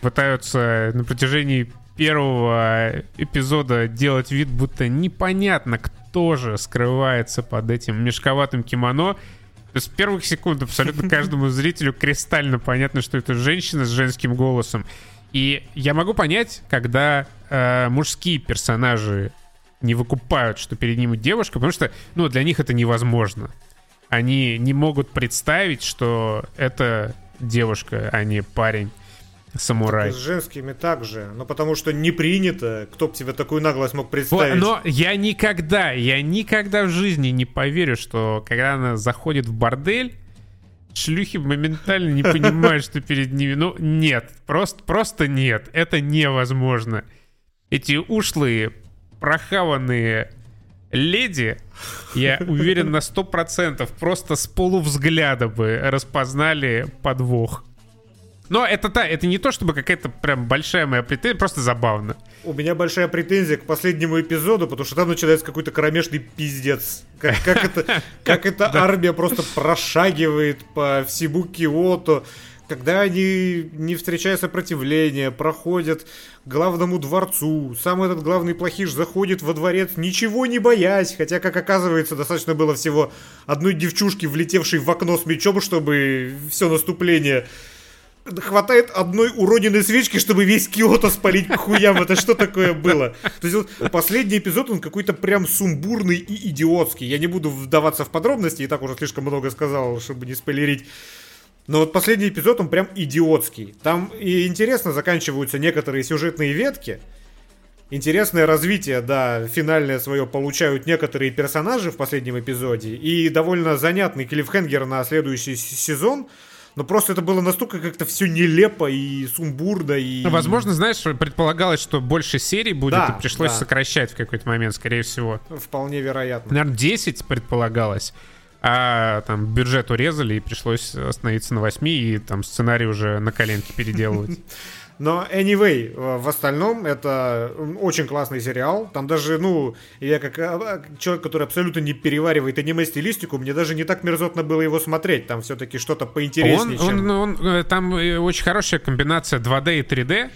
Пытаются на протяжении первого эпизода делать вид, будто непонятно, кто же скрывается под этим мешковатым кимоно. С первых секунд абсолютно каждому зрителю кристально понятно, что это женщина с женским голосом. И я могу понять, когда э, мужские персонажи не выкупают, что перед ними девушка, потому что, ну, для них это невозможно. Они не могут представить, что это девушка, а не парень самурай. Так с женскими также. Ну, потому что не принято. Кто бы тебе такую наглость мог представить? Но я никогда, я никогда в жизни не поверю, что когда она заходит в бордель, шлюхи моментально не понимают, что перед ними... Ну, нет. Просто, просто нет. Это невозможно. Эти ушлые, прохаванные леди, я уверен на сто процентов, просто с полувзгляда бы распознали подвох. Но это, та, это не то, чтобы какая-то прям большая моя претензия, просто забавно. У меня большая претензия к последнему эпизоду, потому что там начинается какой-то кромешный пиздец. Как, как это, как эта армия просто прошагивает по всему Киото, когда они, не встречая сопротивления, проходят к главному дворцу, сам этот главный плохиш заходит во дворец, ничего не боясь, хотя, как оказывается, достаточно было всего одной девчушки, влетевшей в окно с мечом, чтобы все наступление хватает одной уродиной свечки, чтобы весь Киото спалить к хуям. Это что такое было? То есть вот последний эпизод, он какой-то прям сумбурный и идиотский. Я не буду вдаваться в подробности, и так уже слишком много сказал, чтобы не спойлерить. Но вот последний эпизод, он прям идиотский. Там и интересно заканчиваются некоторые сюжетные ветки. Интересное развитие, да, финальное свое получают некоторые персонажи в последнем эпизоде. И довольно занятный клиффхенгер на следующий сезон – но просто это было настолько как-то все нелепо и сумбурно. И... Ну, возможно, знаешь, предполагалось, что больше серий будет, да, и пришлось да. сокращать в какой-то момент, скорее всего. Вполне вероятно. Наверное, 10 предполагалось. А там бюджет урезали, и пришлось остановиться на 8, и там сценарий уже на коленке переделывать. Но anyway, э, в остальном это очень классный сериал. Там даже, ну, я как э, человек, который абсолютно не переваривает аниме-стилистику, мне даже не так мерзотно было его смотреть. Там все-таки что-то поинтереснее, он. Он, он, э, там очень хорошая комбинация 2D и 3D.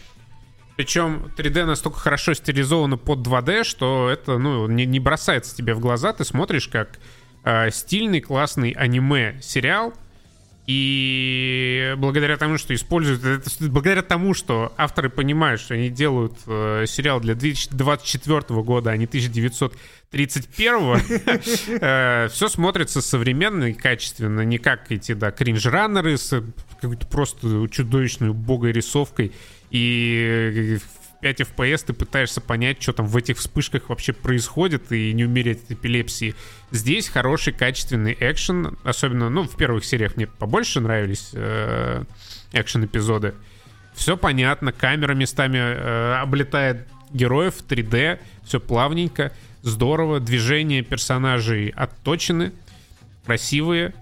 Причем 3D настолько хорошо стилизовано под 2D, что это, ну, не, не бросается тебе в глаза. Ты смотришь как э, стильный, классный аниме-сериал, и благодаря тому, что используют, это, благодаря тому, что авторы понимают, что они делают э, сериал для 2024 года, а не 1931, э, все смотрится современно и качественно, не как эти, да, кринж-раннеры с какой-то просто чудовищной убогой рисовкой. И 5 FPS ты пытаешься понять, что там в этих вспышках вообще происходит и не умереть от эпилепсии. Здесь хороший, качественный экшен, особенно, ну, в первых сериях мне побольше нравились э, экшен-эпизоды. Все понятно, камера местами э, облетает героев 3D, все плавненько, здорово, движения персонажей отточены, красивые,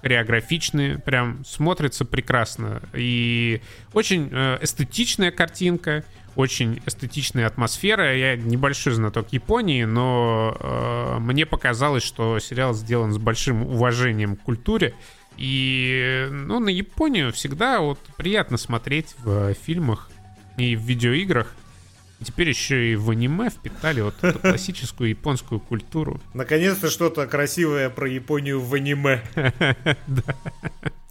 хореографичные, прям смотрится прекрасно. И очень э, эстетичная картинка, очень эстетичная атмосфера. Я небольшой знаток Японии, но э, мне показалось, что сериал сделан с большим уважением к культуре. И ну, на Японию всегда вот приятно смотреть в фильмах и в видеоиграх. И теперь еще и в аниме впитали вот эту классическую японскую культуру. Наконец-то что-то красивое про Японию в аниме.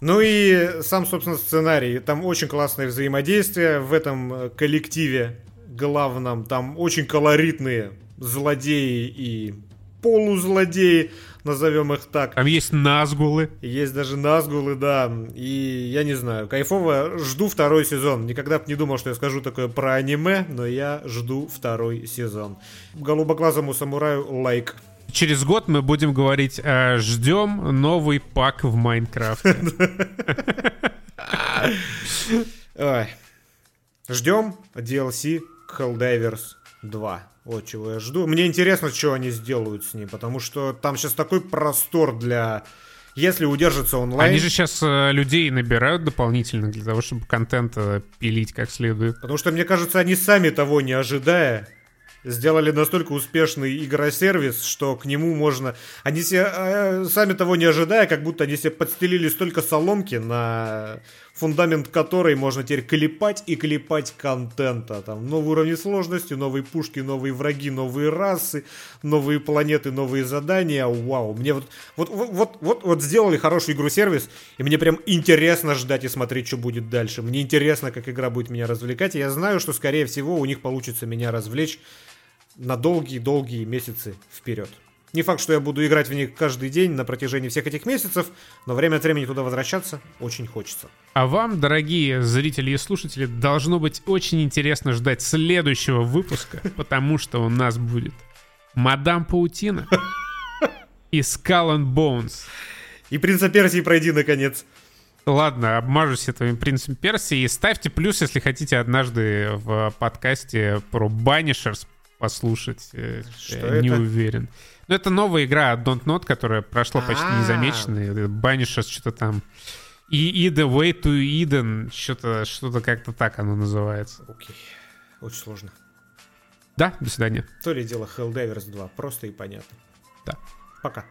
Ну и сам, собственно, сценарий. Там очень классное взаимодействие в этом э, коллективе главном. Там очень колоритные злодеи и полузлодеи, назовем их так. Там есть назгулы. Есть даже назгулы, да. И я не знаю, кайфово. Жду второй сезон. Никогда бы не думал, что я скажу такое про аниме, но я жду второй сезон. Голубоглазому самураю лайк. Через год мы будем говорить, э, ждем новый пак в Майнкрафт. Ждем DLC Helldivers 2. Вот чего я жду. Мне интересно, что они сделают с ним, потому что там сейчас такой простор для... Если удержится онлайн... Они же сейчас э, людей набирают дополнительно для того, чтобы контент э, пилить как следует. Потому что, мне кажется, они сами того не ожидая, сделали настолько успешный игросервис, что к нему можно... Они себе, э, сами того не ожидая, как будто они себе подстелили столько соломки, на фундамент которой можно теперь клепать и клепать контента. Там новые уровни сложности, новые пушки, новые враги, новые расы, новые планеты, новые задания. Вау, мне вот, вот, вот, вот, вот, сделали хорошую игру-сервис, и мне прям интересно ждать и смотреть, что будет дальше. Мне интересно, как игра будет меня развлекать, я знаю, что, скорее всего, у них получится меня развлечь на долгие-долгие месяцы вперед. Не факт, что я буду играть в них каждый день на протяжении всех этих месяцев, но время от времени туда возвращаться очень хочется. А вам, дорогие зрители и слушатели, должно быть очень интересно ждать следующего выпуска, потому что у нас будет Мадам Паутина и Skull and Bones. И Принца Персии пройди, наконец. Ладно, обмажусь этим принцем Персии. Ставьте плюс, если хотите однажды в подкасте про Банишерс послушать. Э, Что не это? уверен. Ну, это новая игра от Don't Not, которая прошла почти А. незамеченной. Банишерс что-то там... И The Way to Eden, что-то что как-то так оно называется. Окей. Очень сложно. Да, до свидания. То ли дело Helldivers 2. Просто и понятно. Да. Пока.